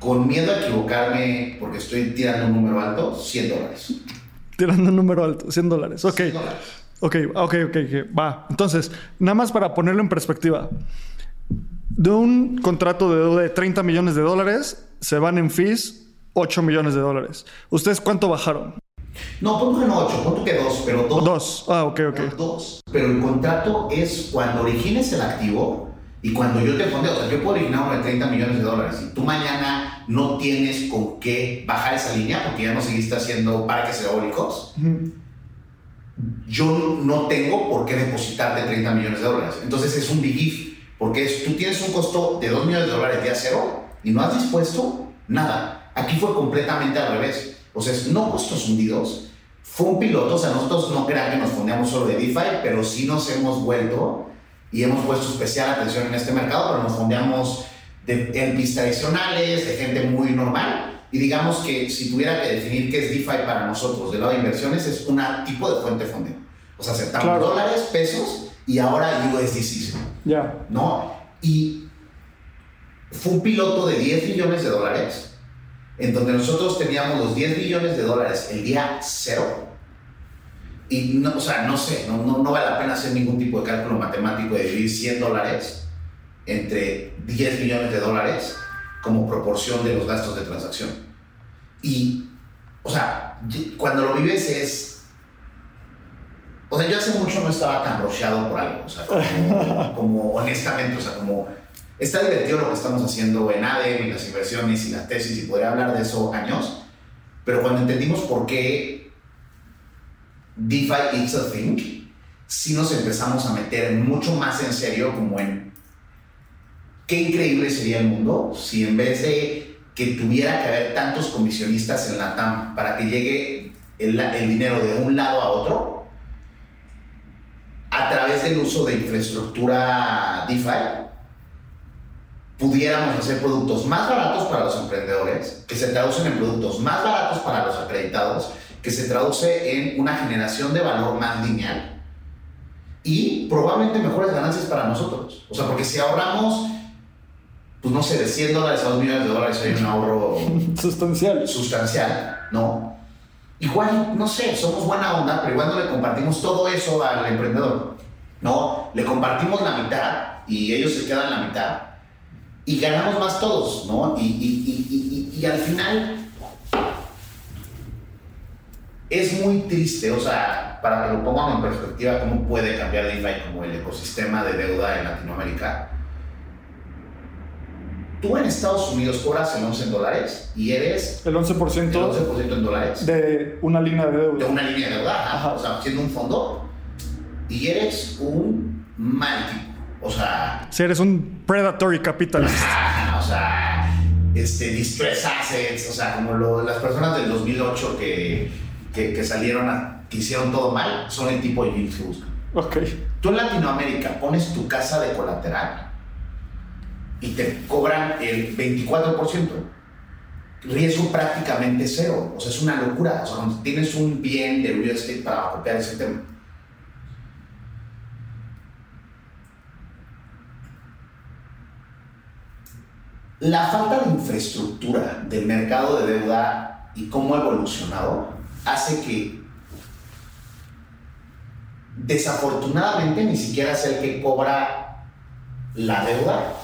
con miedo a equivocarme, porque estoy tirando un número alto, 100 dólares.
Tirando un número alto, 100 dólares. Ok. 100 dólares. Ok, ok, ok, va. Entonces, nada más para ponerlo en perspectiva. De un contrato de deuda de 30 millones de dólares, se van en fees 8 millones de dólares. ¿Ustedes cuánto bajaron?
No, pongo que no 8, pongo que 2, pero 2.
2, ah, ok, ok.
2. Pero el contrato es cuando origines el activo, y cuando yo te fondeo, o sea, yo puedo originar uno de 30 millones de dólares y tú mañana no tienes con qué bajar esa línea porque ya no seguiste haciendo parques eólicos, yo no tengo por qué depositarte 30 millones de dólares. Entonces es un big if, porque tú tienes un costo de 2 millones de dólares día cero y no has dispuesto nada. Aquí fue completamente al revés. O sea, no costos hundidos. Fue un piloto, o sea, nosotros no crean que nos fondeamos solo de DeFi, pero sí nos hemos vuelto y hemos puesto especial atención en este mercado, pero nos fondeamos de LPs tradicionales, de gente muy normal. Y digamos que si tuviera que definir qué es DeFi para nosotros del lado de inversiones, es un tipo de fuente de fondeo. O sea, aceptamos dólares, pesos y ahora USDC.
Ya.
¿No? Y fue un piloto de 10 millones de dólares, en donde nosotros teníamos los 10 millones de dólares el día cero y no, o sea, no sé, no, no, vale la pena hacer ningún tipo de cálculo matemático de dividir 100 dólares entre 10 millones de dólares como proporción de los gastos de transacción. Y, o sea, cuando lo vives es... O sea, yo hace mucho no estaba tan rocheado por algo, o sea, como, como honestamente, o sea, como está divertido lo que estamos haciendo en ADEM y las inversiones y la tesis y podría hablar de eso años, pero cuando entendimos por qué DeFi is a thing, sí nos empezamos a meter mucho más en serio como en qué increíble sería el mundo si en vez de que tuviera que haber tantos comisionistas en la TAM para que llegue el, el dinero de un lado a otro, a través del uso de infraestructura DeFi, pudiéramos hacer productos más baratos para los emprendedores, que se traducen en productos más baratos para los acreditados, que se traduce en una generación de valor más lineal y probablemente mejores ganancias para nosotros. O sea, porque si ahorramos, pues no sé, de 100 dólares a 2 millones de dólares hay un ahorro
Sustancial.
sustancial, ¿no? Igual, no sé, somos buena onda, pero igual no le compartimos todo eso al emprendedor, ¿no? Le compartimos la mitad y ellos se quedan la mitad y ganamos más todos, ¿no? Y, y- y- y- y- y al final es muy triste, o sea, para que lo pongan en perspectiva, cómo puede cambiar DeFi como el ecosistema de deuda en Latinoamérica. Tú en Estados Unidos cobras el 11 en dólares y eres
El
el
11%
11% en dólares
de una línea de
de
deuda.
una línea de deuda, ajá, o sea, siendo un fondo, y eres un mal tipo. O sea,
Si eres un predatory capitalist.
o sea, este, distress assets, o sea, como lo- las personas del 2008 que, que, que salieron a, que hicieron todo mal, son el tipo de yields que buscan.
Ok.
Tú en Latinoamérica pones tu casa de colateral y te cobran el 24%. Riesgo prácticamente cero. O sea, es una locura. O sea, cuando tienes un bien de real estate para copiar ese tema. La falta de infraestructura del mercado de deuda y cómo ha evolucionado hace que desafortunadamente ni siquiera es el que cobra la deuda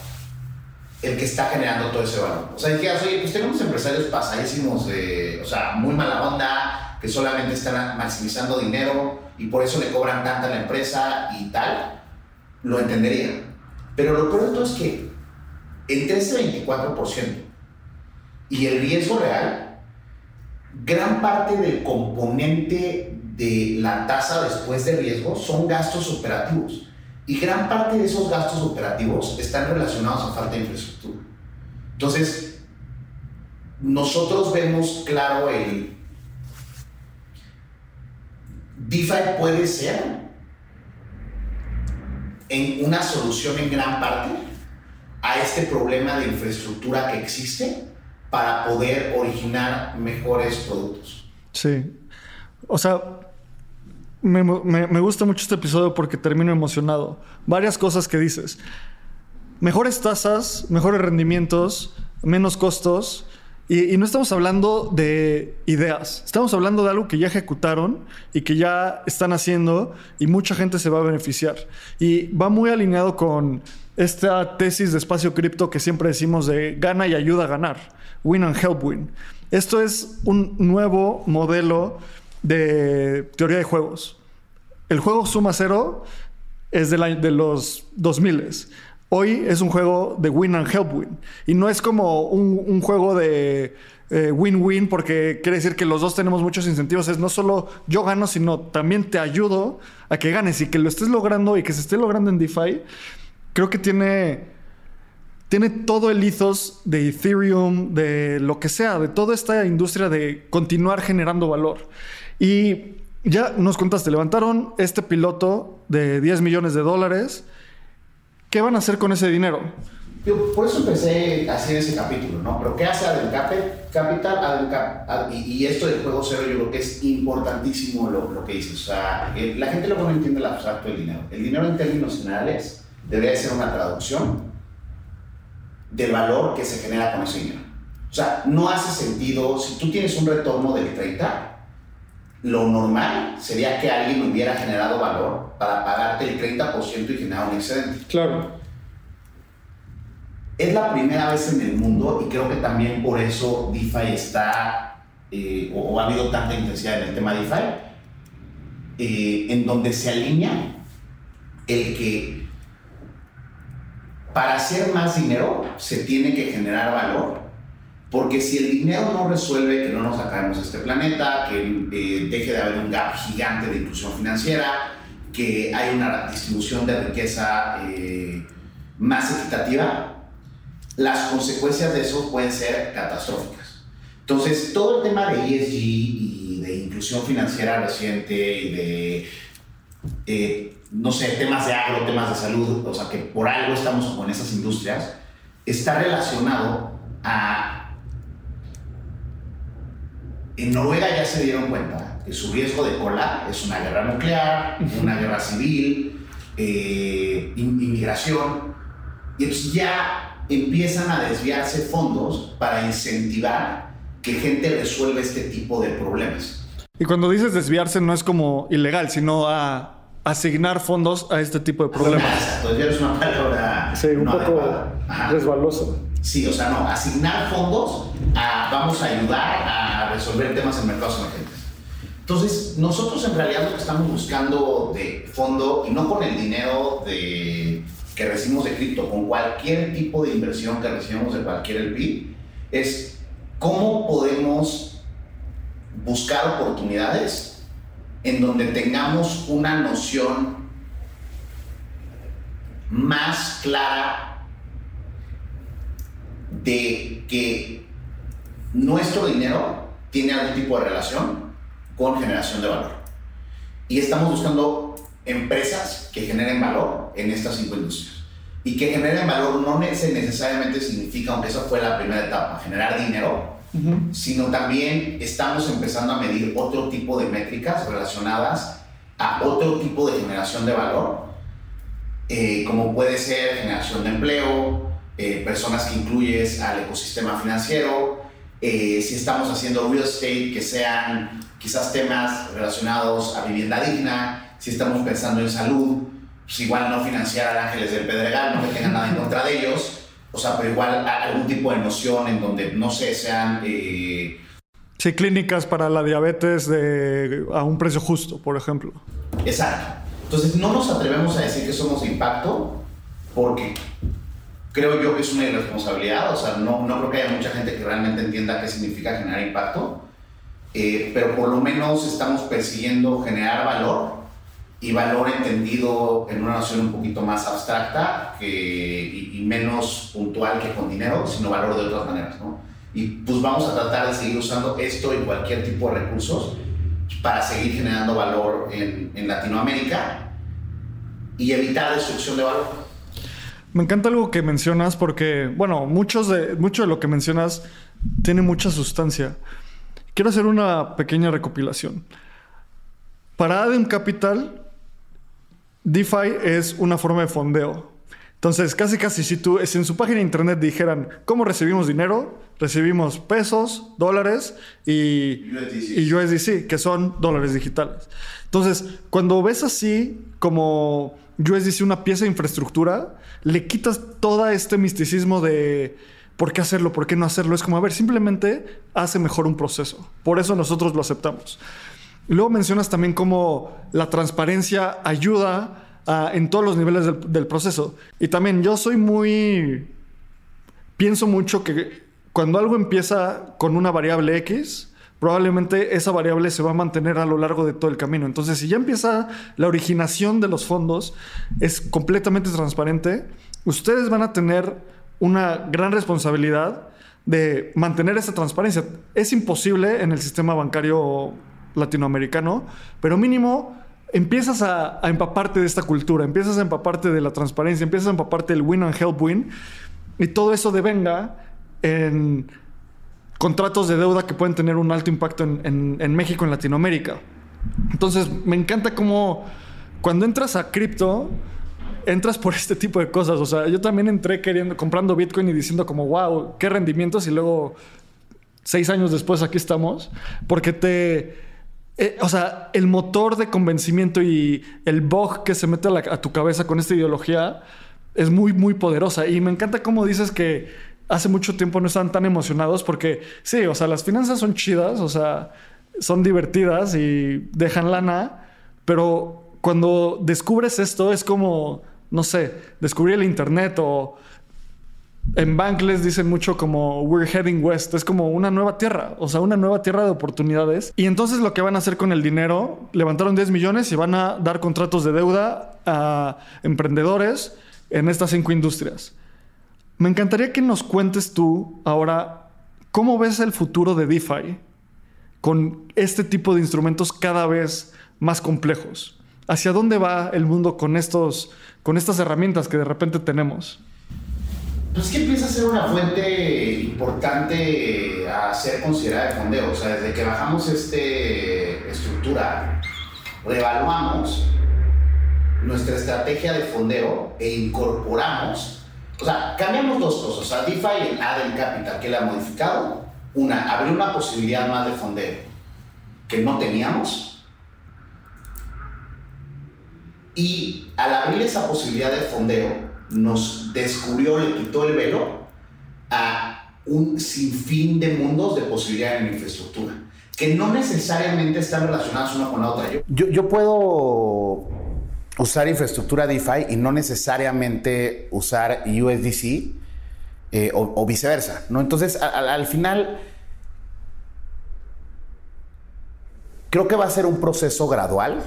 el que está generando todo ese valor. O sea, dijeras, oye, pues tenemos empresarios pasadísimos de, o sea, muy mala onda, que solamente están maximizando dinero y por eso le cobran tanto a la empresa y tal, lo entendería. Pero lo peor es que entre ese 24% y el riesgo real, gran parte del componente de la tasa después de riesgo son gastos operativos. Y gran parte de esos gastos operativos están relacionados a falta de infraestructura. Entonces, nosotros vemos claro el... DeFi puede ser en una solución en gran parte a este problema de infraestructura que existe para poder originar mejores productos.
Sí. O sea, me, me- me gusta mucho este episodio porque termino emocionado. Varias cosas que dices. Mejores tasas, mejores rendimientos, menos costos. Y, y no estamos hablando de ideas, estamos hablando de algo que ya ejecutaron y que ya están haciendo y mucha gente se va a beneficiar. Y va muy alineado con esta tesis de espacio cripto que siempre decimos de gana y ayuda a ganar, win and help win. Esto es un nuevo modelo de teoría de juegos. El juego suma cero es de, la- de los 2000 Hoy es un juego de win and help win. Y no es como un, juego de eh, win-win porque quiere decir que los dos tenemos muchos incentivos. Es no solo yo gano, sino también te ayudo a que ganes y que lo estés logrando y que se esté logrando en DeFi. Creo que tiene, tiene todo el ethos de Ethereum, de lo que sea, de toda esta industria de continuar generando valor. Y ya nos contaste, levantaron este piloto de 10 millones de dólares. ¿Qué van a hacer con ese dinero?
Yo, por eso empecé a hacer ese capítulo, ¿no? Pero ¿qué hace Adam Cap- Capital? Adam y, esto del juego cero yo creo que es importantísimo lo, lo que dices. O sea, eh, la gente luego no entiende el abstracto del dinero. El dinero en términos generales debería de ser una traducción del valor que se genera con ese dinero. O sea, no hace sentido, si tú tienes un retorno del 30, lo normal sería que alguien hubiera generado valor para pagarte el 30% y generar un excedente.
Claro.
Es la primera vez en el mundo y creo que también por eso DeFi está, eh, o, o ha habido tanta intensidad en el tema DeFi, eh, en donde se alinea el que para hacer más dinero se tiene que generar valor. Porque si el dinero no resuelve que no nos acabemos este planeta, que eh, deje de haber un gap gigante de inclusión financiera, que hay una distribución de riqueza eh, más equitativa, las consecuencias de eso pueden ser catastróficas. Entonces, todo el tema de ESG y de inclusión financiera reciente y de, eh, no sé, temas de agro, temas de salud, o sea, que por algo estamos con esas industrias, está relacionado a... En Noruega ya se dieron cuenta que su riesgo de cola es una guerra nuclear, una guerra civil, eh, inmigración, y entonces ya empiezan a desviarse fondos para incentivar que gente resuelva este tipo de problemas.
Y cuando dices desviarse no es como ilegal, sino a asignar fondos a este tipo de problemas.
Desviar es una palabra
sí, un poco resbalosa.
Sí, o sea, no, asignar fondos a vamos a ayudar a resolver temas en mercados emergentes. Entonces, nosotros en realidad lo que estamos buscando de fondo, y no con el dinero de que recibimos de cripto, con cualquier tipo de inversión que recibimos de cualquier LP, es cómo podemos buscar oportunidades en donde tengamos una noción más clara de que nuestro dinero tiene algún tipo de relación con generación de valor. Y estamos buscando empresas que generen valor en estas cinco industrias. Y que generen valor no necesariamente significa, aunque esa fue la primera etapa, generar dinero, sino también estamos empezando a medir otro tipo de métricas relacionadas a otro tipo de generación de valor, eh, como puede ser generación de empleo, eh, personas que incluyes al ecosistema financiero, eh, si estamos haciendo real estate, que sean quizás temas relacionados a vivienda digna, si estamos pensando en salud, pues igual no financiar a Ángeles del Pedregal, no que tengan nada en contra de ellos, o sea, pero igual algún tipo de noción en donde, no sé, sean... Eh...
Sí, clínicas para la diabetes de, a un precio justo, por ejemplo.
Exacto. Entonces, no nos atrevemos a decir que somos de impacto porque creo yo que es una irresponsabilidad, o sea, no, no creo que haya mucha gente que realmente entienda qué significa generar impacto, eh, pero por lo menos estamos persiguiendo generar valor y valor entendido en una noción un poquito más abstracta que, y, menos puntual que con dinero, sino valor de otras maneras, ¿no? Y pues vamos a tratar de seguir usando esto y cualquier tipo de recursos para seguir generando valor en, en Latinoamérica y evitar destrucción de valor.
Me encanta algo que mencionas porque, bueno, muchos de, mucho de lo que mencionas tiene mucha sustancia. Quiero hacer una pequeña recopilación. Para Adam Capital, DeFi es una forma de fondeo. Entonces, casi casi si tú si en su página de internet dijeran cómo recibimos dinero, recibimos pesos, dólares y USDC, y USDC que son dólares digitales. Entonces, cuando ves así como USDC una pieza de infraestructura, le quitas todo este misticismo de por qué hacerlo, por qué no hacerlo. Es como, a ver, simplemente hace mejor un proceso. Por eso nosotros lo aceptamos. Luego mencionas también cómo la transparencia ayuda en todos los niveles del, proceso. Y también yo soy muy... Pienso mucho que cuando algo empieza con una variable X, probablemente esa variable se va a mantener a lo largo de todo el camino. Entonces, si ya empieza la originación de los fondos, es completamente transparente, ustedes van a tener una gran responsabilidad de mantener esa transparencia. Es imposible en el sistema bancario latinoamericano, pero mínimo empiezas a, empaparte de esta cultura, empiezas a empaparte de la transparencia, empiezas a empaparte del win and help win, y todo eso devenga en contratos de deuda que pueden tener un alto impacto en, en México, en Latinoamérica. Entonces, me encanta cómo cuando entras a cripto, entras por este tipo de cosas. O sea, yo también entré queriendo, comprando Bitcoin y diciendo como, wow, qué rendimientos. Y luego, seis años después, aquí estamos. Porque te eh, o sea, el motor de convencimiento y el bug que se mete a, tu cabeza con esta ideología es muy, muy poderosa. Y me encanta cómo dices que hace mucho tiempo no están tan emocionados porque sí, o sea, las finanzas son chidas, o sea, son divertidas y dejan lana, pero cuando descubres esto es como no sé, descubrí el Internet o en Bankless dicen mucho como we're heading west, es como una nueva tierra, o sea, una nueva tierra de oportunidades. Y entonces lo que van a hacer con el dinero, levantaron 10 millones y van a dar contratos de deuda a emprendedores en estas cinco industrias. Me encantaría que nos cuentes tú ahora cómo ves el futuro de DeFi con este tipo de instrumentos cada vez más complejos. ¿Hacia dónde va el mundo con, estos, con estas herramientas que de repente tenemos?
Pues que empieza a ser una fuente importante a ser considerada de fondeo. O sea, desde que bajamos esta estructura, reevaluamos nuestra estrategia de fondeo e incorporamos, o sea, cambiamos dos cosas. Sea, DeFi en Adel Capital, que le ha modificado. Una, abrió una posibilidad más de fondeo que no teníamos. Y al abrir esa posibilidad de fondeo, nos descubrió, le quitó el velo a un sinfín de mundos de posibilidades en infraestructura, que no necesariamente están relacionados una con la otra. Yo, yo puedo usar infraestructura DeFi y no necesariamente usar USDC eh, o, viceversa, ¿no? Entonces, al final, creo que va a ser un proceso gradual.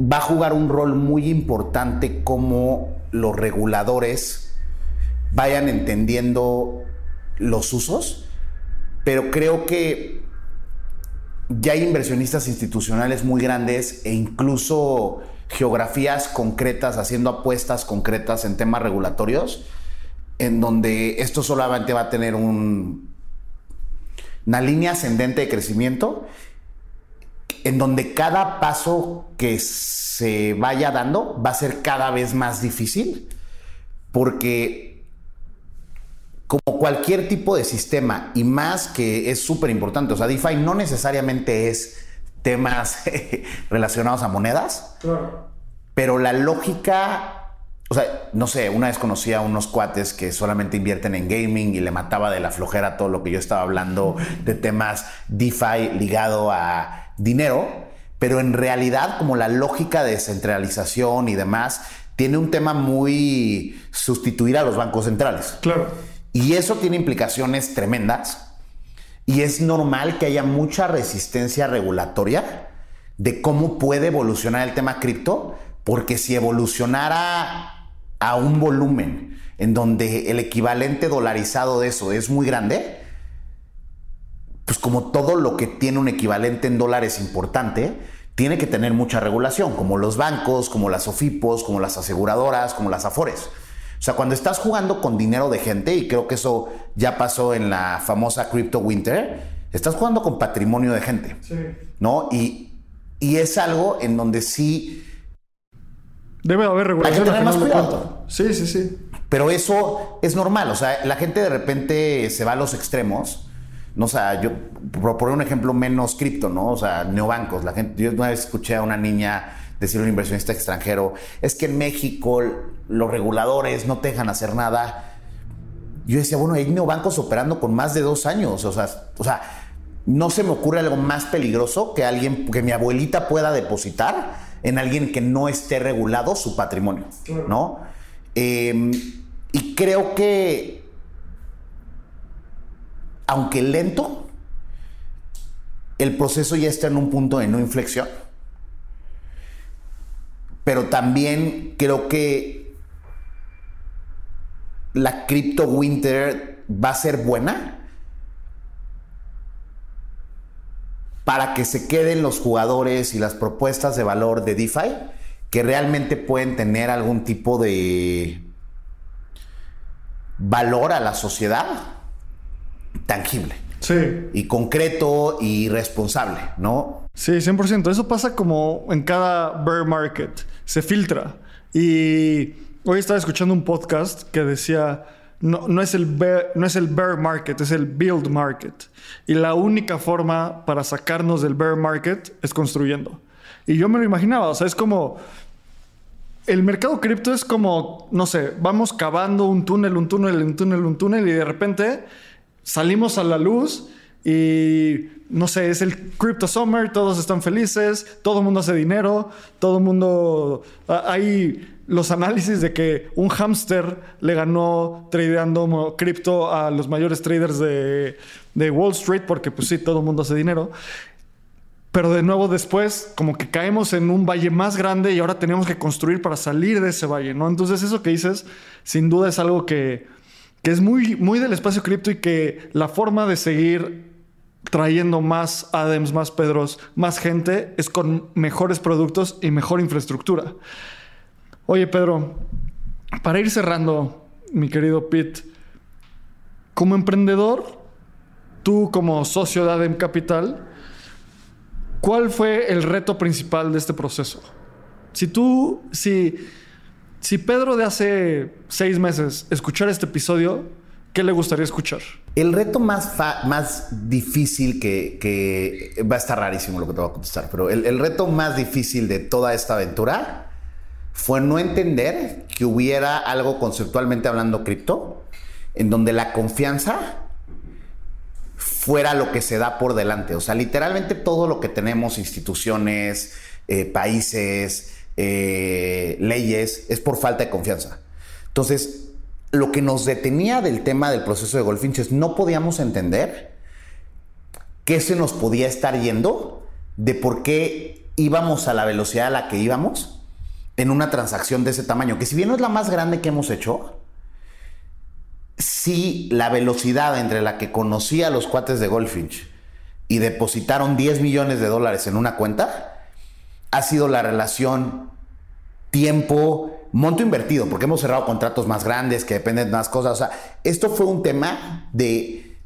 Va a jugar un rol muy importante como los reguladores vayan entendiendo los usos, pero creo que ya hay inversionistas institucionales muy grandes e incluso geografías concretas haciendo apuestas concretas en temas regulatorios, en donde esto solamente va a tener un, una línea ascendente de crecimiento, en donde cada paso que se vaya dando va a ser cada vez más difícil, porque como cualquier tipo de sistema, y más que es súper importante, o sea, DeFi no necesariamente es temas relacionados a monedas, pero la lógica o sea, no sé, una vez conocí a unos cuates que solamente invierten en gaming y le mataba de la flojera todo lo que yo estaba hablando de temas DeFi ligado a dinero, pero en realidad como la lógica de descentralización y demás tiene un tema muy sustituir a los bancos centrales.
Claro.
Y eso tiene implicaciones tremendas y es normal que haya mucha resistencia regulatoria de cómo puede evolucionar el tema cripto, porque si evolucionara a un volumen en donde el equivalente dolarizado de eso es muy grande, pues como todo lo que tiene un equivalente en dólares importante, tiene que tener mucha regulación, como los bancos, como las OFIPOS, como las aseguradoras, como las AFORES. O sea, cuando estás jugando con dinero de gente, y creo que eso ya pasó en la famosa Crypto Winter, estás jugando con patrimonio de gente. ¿No? Y, y es algo en donde sí
Debe haber regulación.
Hay que tener más cuidado.
Sí, sí, sí.
Pero eso es normal. O sea, la gente de repente se va a los extremos. No, o sea, yo, por poner un ejemplo menos cripto, ¿no? O sea, neobancos. La gente, yo una vez escuché a una niña decir a un inversionista extranjero, es que en México los reguladores no te dejan hacer nada. Yo decía, bueno, hay neobancos operando con más de dos años. O sea, o sea, no se me ocurre algo más peligroso que alguien, que mi abuelita pueda depositar en alguien que no esté regulado su patrimonio, ¿no? Em, y creo que, aunque lento, el proceso ya está en un punto de no inflexión. Pero también creo que la Crypto Winter va a ser buena para que se queden los jugadores y las propuestas de valor de DeFi que realmente pueden tener algún tipo de valor a la sociedad tangible.
Sí.
Y concreto y responsable, ¿no?
Sí, 100%. Eso pasa como en cada bear market. Se filtra. Y hoy estaba escuchando un podcast que decía no, es el bear, no es el bear market, es el build market. Y la única forma para sacarnos del bear market es construyendo. Y yo me lo imaginaba, o sea, es como... El mercado cripto es como, no sé, vamos cavando un túnel, un túnel, un túnel, un túnel y de repente salimos a la luz y no sé, es el Crypto Summer, todos están felices, todo el mundo hace dinero, todo el mundo... Hay los análisis de que un hámster le ganó tradeando cripto a los mayores traders de, de Wall Street, porque pues sí, todo el mundo hace dinero. Pero de nuevo después, como que caemos en un valle más grande y ahora tenemos que construir para salir de ese valle, ¿no? Entonces eso que dices, sin duda es algo que, que es muy, muy del espacio cripto y que la forma de seguir trayendo más Adams, más Pedros, más gente es con mejores productos y mejor infraestructura. Oye, Pedro, para ir cerrando, mi querido Pete, como emprendedor, tú como socio de Adem Capital, ¿cuál fue el reto principal de este proceso? Si tú, si, si Pedro de hace seis meses escuchara este episodio, ¿qué le gustaría escuchar?
El reto más, más difícil que, va a estar rarísimo lo que te voy a contestar, pero el reto más difícil de toda esta aventura fue no entender que hubiera algo conceptualmente hablando cripto, en donde la confianza fuera lo que se da por delante. O sea, literalmente todo lo que tenemos, instituciones, eh, países, eh, leyes, es por falta de confianza. Entonces, lo que nos detenía del tema del proceso de Goldfinch es no podíamos entender qué se nos podía estar yendo de por qué íbamos a la velocidad a la que íbamos en una transacción de ese tamaño, que si bien no es la más grande que hemos hecho, sí la velocidad entre la que conocí a los cuates de Goldfinch y depositaron 10 millones de dólares en una cuenta, ha sido la relación tiempo, monto invertido, porque hemos cerrado contratos más grandes que dependen de más cosas. O sea, esto fue un tema de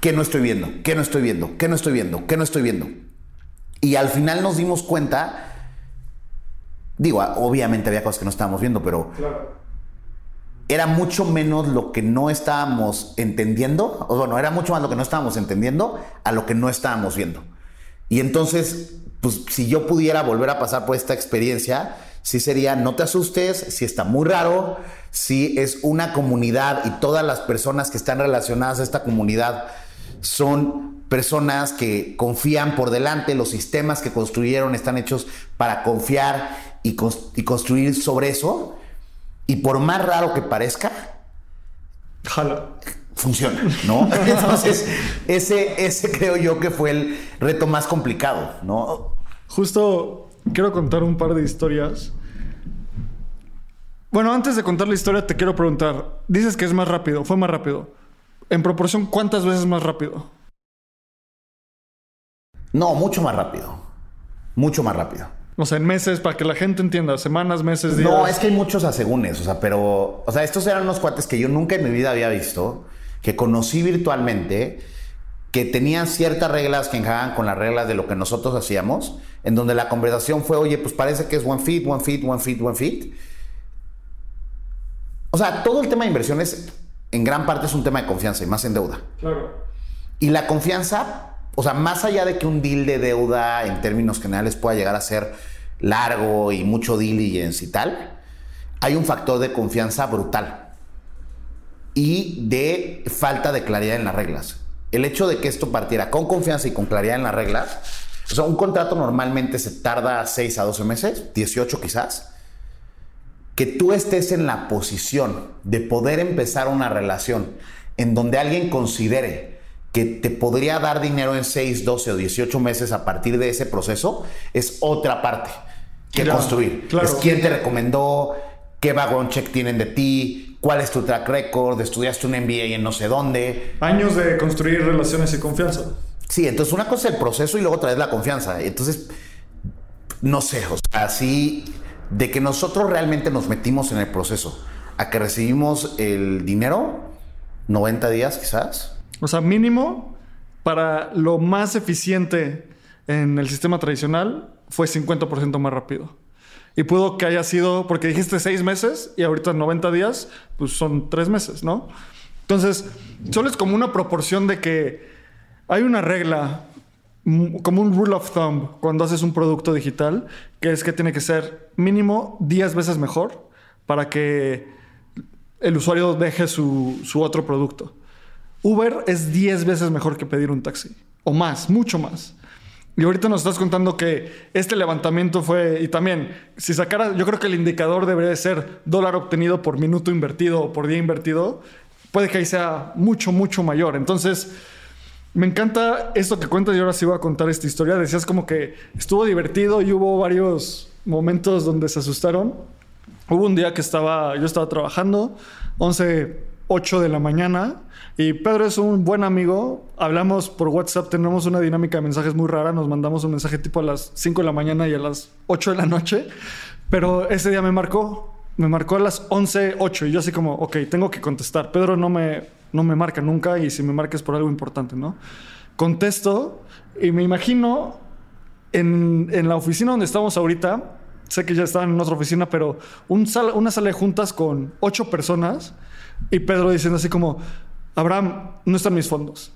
¿qué no estoy viendo? ¿Qué no estoy viendo? ¿Qué no estoy viendo? ¿Qué no estoy viendo? Y al final nos dimos cuenta, digo, obviamente había cosas que no estábamos viendo, pero era mucho menos lo que no estábamos entendiendo, o bueno, era mucho más lo que no estábamos entendiendo a lo que no estábamos viendo. Y entonces, pues si yo pudiera volver a pasar por esta experiencia, sí sería, no te asustes, si está muy raro, si es una comunidad y todas las personas que están relacionadas a esta comunidad son personas que confían por delante, los sistemas que construyeron están hechos para confiar y, construir sobre eso. Y por más raro que parezca, funciona, ¿no? Entonces, ese, ese creo yo que fue el reto más complicado, ¿no?
Justo quiero contar un par de historias. Bueno, antes de contar la historia, te quiero preguntar. Dices que es más rápido, fue más rápido. En proporción, ¿cuántas veces más rápido?
No, mucho más rápido. Mucho más rápido.
O sea, en meses, para que la gente entienda, semanas, meses, días.
No, es que hay muchos asegúnes, o sea, pero, o sea, estos eran unos cuates que yo nunca en mi vida había visto, que conocí virtualmente, que tenían ciertas reglas que encajaban con las reglas de lo que nosotros hacíamos, en donde la conversación fue, oye, pues parece que es one fit, one fit, one fit, one fit. O sea, todo el tema de inversiones en gran parte es un tema de confianza y más en deuda.
Claro.
Y la confianza o sea, más allá de que un deal de deuda en términos generales pueda llegar a ser largo y mucho diligence y tal, hay un factor de confianza brutal y de falta de claridad en las reglas. El hecho de que esto partiera con confianza y con claridad en las reglas, o sea, un contrato normalmente se tarda 6 a 12 meses, 18 quizás, que tú estés en la posición de poder empezar una relación en donde alguien considere que te podría dar dinero en 6, 12 o 18 meses a partir de ese proceso, es otra parte que construir. Es quién te recomendó, qué background check tienen de ti, cuál es tu track record, estudiaste un MBA en no sé dónde.
Años de construir relaciones y confianza.
Sí, entonces una cosa es el proceso y luego otra vez la confianza. Entonces, no sé, o sea, así de que nosotros realmente nos metimos en el proceso a que recibimos el dinero, 90 días quizás.
O sea, mínimo para lo más eficiente en el sistema tradicional fue 50% más rápido. Y pudo que haya sido, porque dijiste seis meses y ahorita 90 días, pues son tres meses, ¿no? Entonces, solo es como una proporción de que hay una regla, mm, como un rule of thumb, cuando haces un producto digital, que es que tiene que ser mínimo 10 veces mejor para que el usuario deje su, su otro producto. Uber es 10 veces mejor que pedir un taxi. O más, mucho más. Y ahorita nos estás contando que este levantamiento fue, y también, si sacara, yo creo que el indicador debería ser dólar obtenido por minuto invertido o por día invertido, puede que ahí sea mucho, mucho mayor. Entonces, me encanta esto que cuentas y ahora sí voy a contar esta historia. Decías como que estuvo divertido y hubo varios momentos donde se asustaron. Hubo un día que estaba, yo estaba trabajando, 11, 8 de la mañana, y Pedro es un buen amigo. Hablamos por WhatsApp, tenemos una dinámica de mensajes muy rara. Nos mandamos un mensaje tipo a las 5 de la mañana y a las 8 de la noche. Pero ese día me marcó, me marcó a las 11, 8 y yo así como, ok, tengo que contestar. Pedro no me, no me marca nunca y si me marca es por algo importante, ¿no? Contesto y me imagino en, en la oficina donde estamos ahorita, sé que ya estaban en otra oficina, pero un sala, una sala de juntas con ocho personas y Pedro diciendo así como, Abraham, no están mis fondos.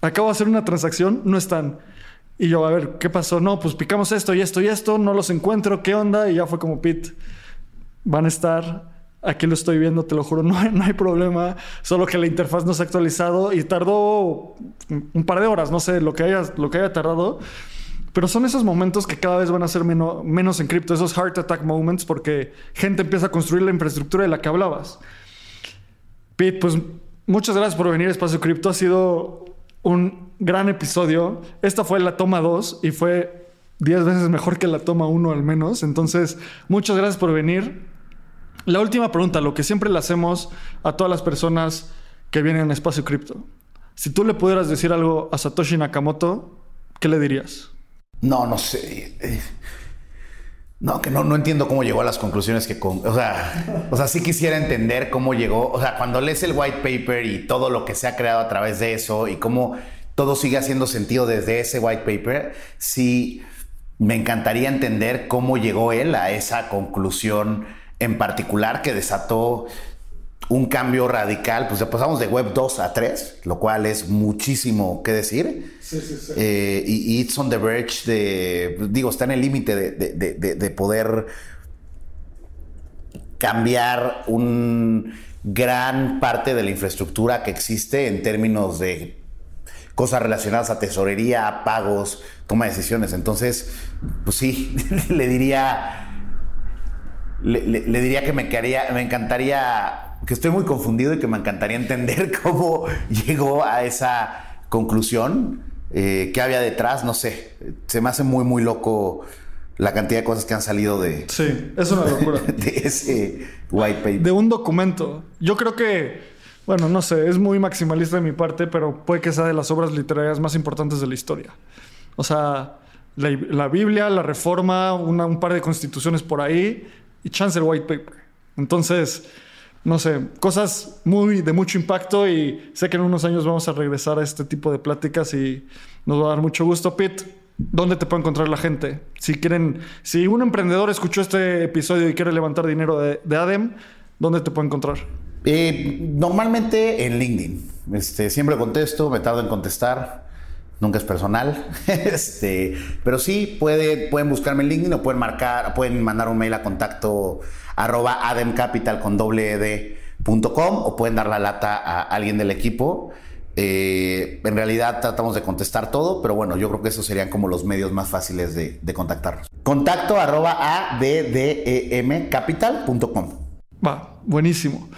Acabo de hacer una transacción, no están. Y yo, a ver, ¿qué pasó? No, pues picamos esto y esto y esto, no los encuentro, ¿qué onda? Y ya fue como, Pete, van a estar, aquí lo estoy viendo, te lo juro, no hay, no hay problema, solo que la interfaz no se ha actualizado y tardó un par de horas, no sé, lo que haya, lo que haya tardado. Pero son esos momentos que cada vez van a ser menos, menos en cripto, esos heart attack moments, porque gente empieza a construir la infraestructura de la que hablabas. Pete, pues muchas gracias por venir a Espacio Cripto. Ha sido un gran episodio. Esta fue la toma 2 y fue 10 veces mejor que la toma 1 al menos. Entonces, muchas gracias por venir. La última pregunta, lo que siempre le hacemos a todas las personas que vienen a Espacio Cripto. Si tú le pudieras decir algo a Satoshi Nakamoto, ¿qué le dirías?
No, no sé. No, que no, no entiendo cómo llegó a las conclusiones que con. O sea, o sea, sí quisiera entender cómo llegó. O sea, cuando lees el white paper y todo lo que se ha creado a través de eso y cómo todo sigue haciendo sentido desde ese white paper, sí me encantaría entender cómo llegó él a esa conclusión en particular que desató un cambio radical, pues pasamos de web 2 a 3, lo cual es muchísimo que decir.
Sí, sí, sí.
Eh, y, y it's on the verge de, digo, está en el límite de, de, de, de, poder cambiar un gran parte de la infraestructura que existe en términos de cosas relacionadas a tesorería, pagos, toma de decisiones. Entonces, pues sí, le diría... Le, le, le diría que me, quedaría, me encantaría que estoy muy confundido y que me encantaría entender cómo llegó a esa conclusión, eh, qué había detrás, no sé. Se me hace muy, muy loco la cantidad de cosas que han salido de...
Sí, es una locura.
de ese white paper.
De un documento. Yo creo que, bueno, no sé, es muy maximalista de mi parte, pero puede que sea de las obras literarias más importantes de la historia. O sea, la, la Biblia, la Reforma, una, un par de constituciones por ahí y chance el white paper. Entonces no sé, cosas muy de mucho impacto y sé que en unos años vamos a regresar a este tipo de pláticas y nos va a dar mucho gusto. Pete, ¿dónde te puede encontrar la gente? Si quieren, si un emprendedor escuchó este episodio y quiere levantar dinero de, de ADEM, ¿dónde te puede encontrar?
Eh, normalmente en LinkedIn. Este, siempre contesto, me tardo en contestar. Nunca es personal. este, pero sí, puede, pueden buscarme en LinkedIn o pueden marcar, pueden mandar un mail a contacto arroba ademcapital con doble d punto com, o pueden dar la lata a alguien del equipo. Eh, en realidad tratamos de contestar todo, pero bueno, yo creo que esos serían como los medios más fáciles de, de contactarnos. Contacto arroba addemcapital.com.
Va, buenísimo.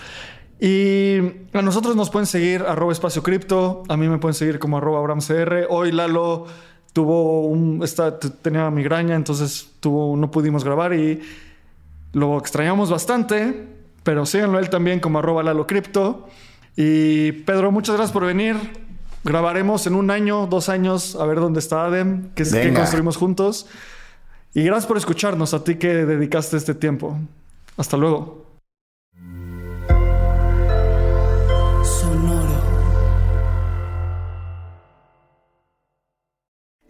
Y a nosotros nos pueden seguir arroba espacio cripto, a mí me pueden seguir como arroba abramcr. Hoy Lalo tuvo un, esta, tenía migraña, entonces tuvo, no pudimos grabar y lo extrañamos bastante, pero síganlo él también como arroba Lalo Cripto. Y Pedro, muchas gracias por venir. Grabaremos en un año, dos años, a ver dónde está Adem, que es que construimos juntos. Y gracias por escucharnos, a ti que dedicaste este tiempo. Hasta luego.